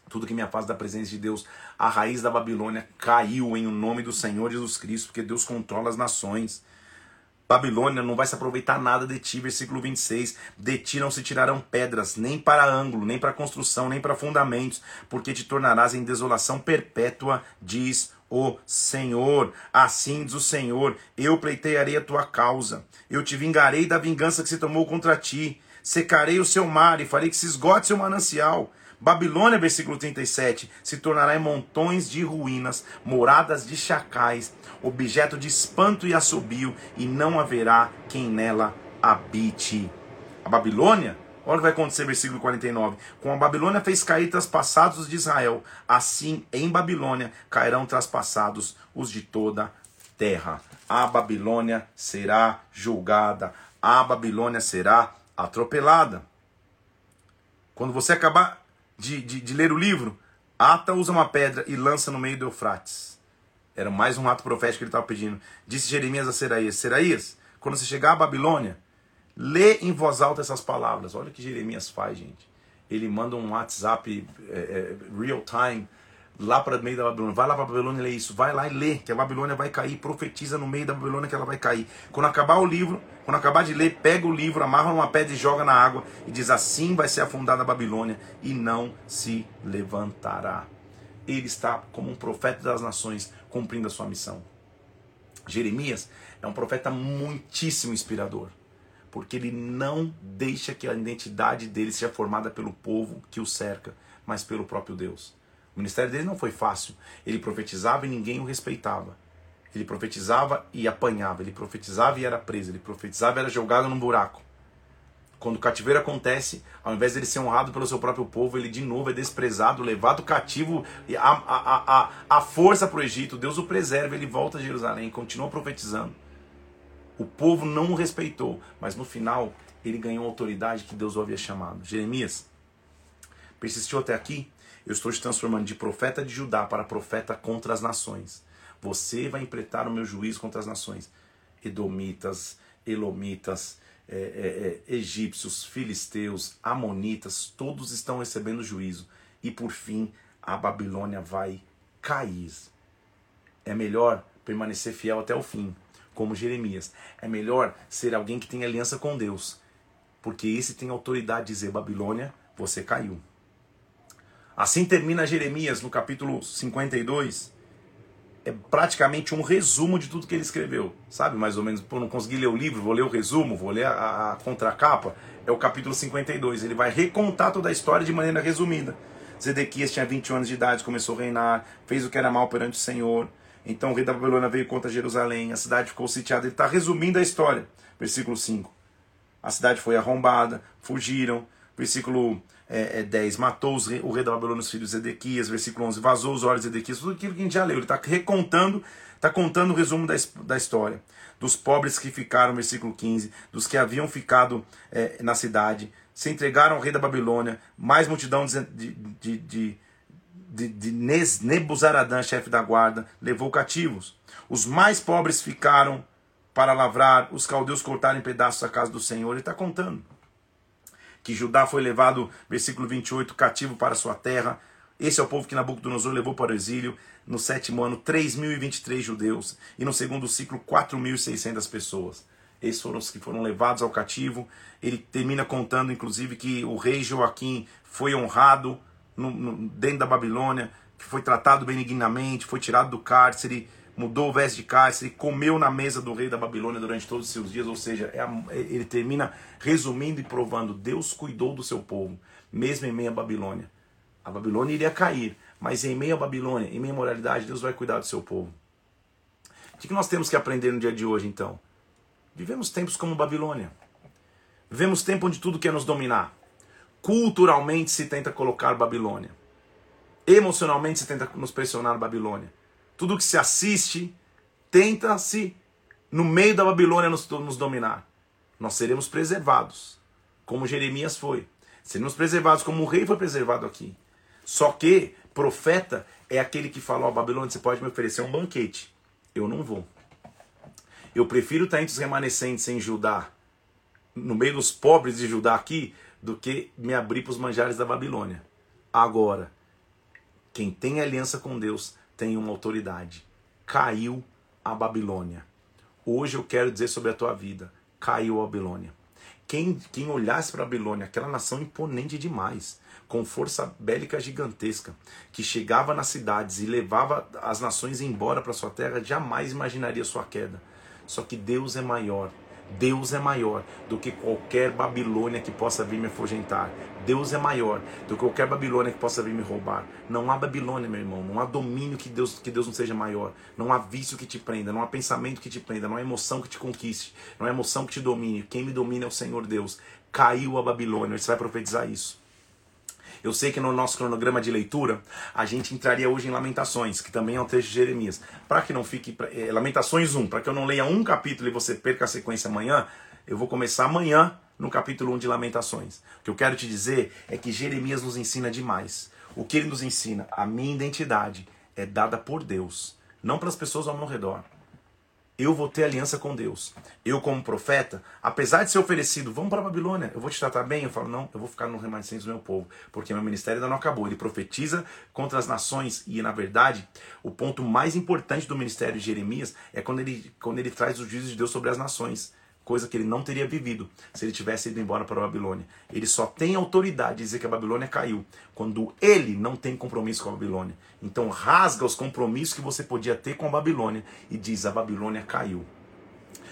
tudo que me afasta da presença de Deus. A raiz da Babilônia caiu em o nome do Senhor Jesus Cristo, porque Deus controla as nações. Babilônia não vai se aproveitar nada de ti, versículo 26. De ti não se tirarão pedras, nem para ângulo, nem para construção, nem para fundamentos, porque te tornarás em desolação perpétua, diz o Senhor. Assim diz o Senhor: Eu pleitearei a tua causa, eu te vingarei da vingança que se tomou contra ti, secarei o seu mar e farei que se esgote seu manancial. Babilônia, versículo 37, se tornará em montões de ruínas, moradas de chacais, objeto de espanto e assobio, e não haverá quem nela habite. A Babilônia, olha o que vai acontecer, versículo 49. Com a Babilônia fez cair traspassados de Israel, assim em Babilônia cairão traspassados os de toda terra. A Babilônia será julgada, a Babilônia será atropelada. Quando você acabar de, de, de ler o livro, Ata usa uma pedra e lança no meio do Eufrates. Era mais um ato profético que ele estava pedindo. Disse Jeremias a Seraías: Seraías, quando você chegar à Babilônia, lê em voz alta essas palavras. Olha o que Jeremias faz, gente. Ele manda um WhatsApp é, é, real time lá para o meio da Babilônia. Vai lá para a Babilônia e lê isso. Vai lá e lê, que a Babilônia vai cair. Profetiza no meio da Babilônia que ela vai cair. Quando acabar o livro, quando acabar de ler, pega o livro, amarra uma pedra e joga na água. E diz: Assim vai ser afundada a Babilônia e não se levantará. Ele está como um profeta das nações cumprindo a sua missão. Jeremias é um profeta muitíssimo inspirador porque ele não deixa que a identidade dele seja formada pelo povo que o cerca, mas pelo próprio Deus. O ministério dele não foi fácil. Ele profetizava e ninguém o respeitava. Ele profetizava e apanhava. Ele profetizava e era preso. Ele profetizava e era jogado num buraco. Quando o cativeiro acontece, ao invés de ele ser honrado pelo seu próprio povo, ele de novo é desprezado, levado cativo a, a, a, a força para o Egito. Deus o preserva, ele volta a Jerusalém, continua profetizando. O povo não o respeitou, mas no final ele ganhou a autoridade que Deus o havia chamado. Jeremias persistiu até aqui, eu estou te transformando de profeta de Judá para profeta contra as nações. Você vai empreitar o meu juízo contra as nações. Edomitas, Elomitas, é, é, é, egípcios, filisteus, amonitas, todos estão recebendo juízo. E por fim, a Babilônia vai cair. É melhor permanecer fiel até o fim, como Jeremias. É melhor ser alguém que tem aliança com Deus, porque esse tem autoridade de dizer: Babilônia, você caiu. Assim termina Jeremias no capítulo 52. É praticamente um resumo de tudo que ele escreveu. Sabe, mais ou menos, por não conseguir ler o livro, vou ler o resumo, vou ler a, a contracapa. É o capítulo 52. Ele vai recontar toda a história de maneira resumida. Zedequias tinha 20 anos de idade, começou a reinar, fez o que era mal perante o Senhor. Então o rei da Babilônia veio contra Jerusalém, a cidade ficou sitiada. Ele está resumindo a história. Versículo 5. A cidade foi arrombada, fugiram. Versículo é, é 10, matou os, o rei da Babilônia, os filhos de Zedequias, versículo 11, vazou os olhos de Zedequias, tudo aquilo que a gente já leu, ele está recontando, está contando o resumo da, da história. Dos pobres que ficaram, versículo 15, dos que haviam ficado é, na cidade, se entregaram ao rei da Babilônia, mais multidão de, de, de, de, de Nebuzaradã, chefe da guarda, levou cativos. Os mais pobres ficaram para lavrar, os caldeus cortaram em pedaços a casa do Senhor. Ele está contando que Judá foi levado, versículo 28, cativo para sua terra. Esse é o povo que Nabucodonosor levou para o exílio. No sétimo ano, 3.023 judeus. E no segundo ciclo, 4.600 pessoas. Esses foram os que foram levados ao cativo. Ele termina contando, inclusive, que o rei Joaquim foi honrado no, no, dentro da Babilônia, que foi tratado benignamente, foi tirado do cárcere, mudou o veste de cárcere, comeu na mesa do rei da Babilônia durante todos os seus dias, ou seja, é a, ele termina resumindo e provando: Deus cuidou do seu povo, mesmo em meio à Babilônia. A Babilônia iria cair, mas em meio à Babilônia, em meio à moralidade, Deus vai cuidar do seu povo. O que nós temos que aprender no dia de hoje, então? Vivemos tempos como Babilônia. Vivemos tempo onde tudo quer nos dominar. Culturalmente se tenta colocar Babilônia. Emocionalmente se tenta nos pressionar Babilônia. Tudo que se assiste tenta-se, no meio da Babilônia, nos, nos dominar. Nós seremos preservados, como Jeremias foi. Seremos preservados como o rei foi preservado aqui. Só que profeta é aquele que fala: Ó, Babilônia, você pode me oferecer um banquete. Eu não vou. Eu prefiro estar entre os remanescentes em Judá, no meio dos pobres de Judá aqui, do que me abrir para os manjares da Babilônia. Agora, quem tem aliança com Deus tem uma autoridade. Caiu a Babilônia. Hoje eu quero dizer sobre a tua vida: caiu a Babilônia. Quem, quem olhasse para a Babilônia, aquela nação imponente demais, com força bélica gigantesca, que chegava nas cidades e levava as nações embora para sua terra, jamais imaginaria sua queda. Só que Deus é maior. Deus é maior do que qualquer Babilônia que possa vir me afugentar. Deus é maior do que qualquer Babilônia que possa vir me roubar. Não há Babilônia, meu irmão. Não há domínio que Deus, que Deus não seja maior. Não há vício que te prenda. Não há pensamento que te prenda. Não há emoção que te conquiste. Não há emoção que te domine. Quem me domina é o Senhor Deus. Caiu a Babilônia. Você vai profetizar isso. Eu sei que no nosso cronograma de leitura a gente entraria hoje em Lamentações, que também é um texto de Jeremias. Para que não fique. É, Lamentações 1, para que eu não leia um capítulo e você perca a sequência amanhã, eu vou começar amanhã no capítulo 1 de Lamentações. O que eu quero te dizer é que Jeremias nos ensina demais. O que ele nos ensina? A minha identidade é dada por Deus, não para as pessoas ao meu redor eu vou ter aliança com Deus. Eu, como profeta, apesar de ser oferecido, vamos para a Babilônia, eu vou te tratar bem. Eu falo, não, eu vou ficar no remanescente do meu povo, porque meu ministério ainda não acabou. Ele profetiza contra as nações, e na verdade, o ponto mais importante do ministério de Jeremias é quando ele, quando ele traz os juízos de Deus sobre as nações coisa que ele não teria vivido se ele tivesse ido embora para a Babilônia. Ele só tem autoridade de dizer que a Babilônia caiu quando ele não tem compromisso com a Babilônia. Então rasga os compromissos que você podia ter com a Babilônia e diz: a Babilônia caiu.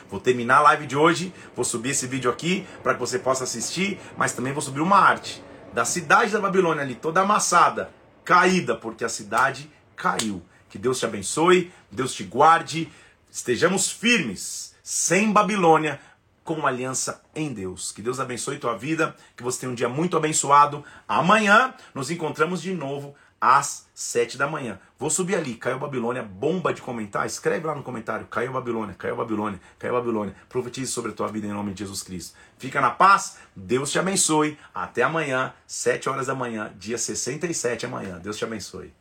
Vou terminar a live de hoje, vou subir esse vídeo aqui para que você possa assistir, mas também vou subir uma arte da cidade da Babilônia ali, toda amassada, caída, porque a cidade caiu. Que Deus te abençoe, Deus te guarde, estejamos firmes sem Babilônia, com aliança em Deus. Que Deus abençoe tua vida, que você tenha um dia muito abençoado. Amanhã nos encontramos de novo às sete da manhã. Vou subir ali, caiu Babilônia, bomba de comentar, escreve lá no comentário, caiu Babilônia, caiu Babilônia, caiu Babilônia. Profetize sobre a tua vida em nome de Jesus Cristo. Fica na paz, Deus te abençoe. Até amanhã, sete horas da manhã, dia 67 amanhã. Deus te abençoe.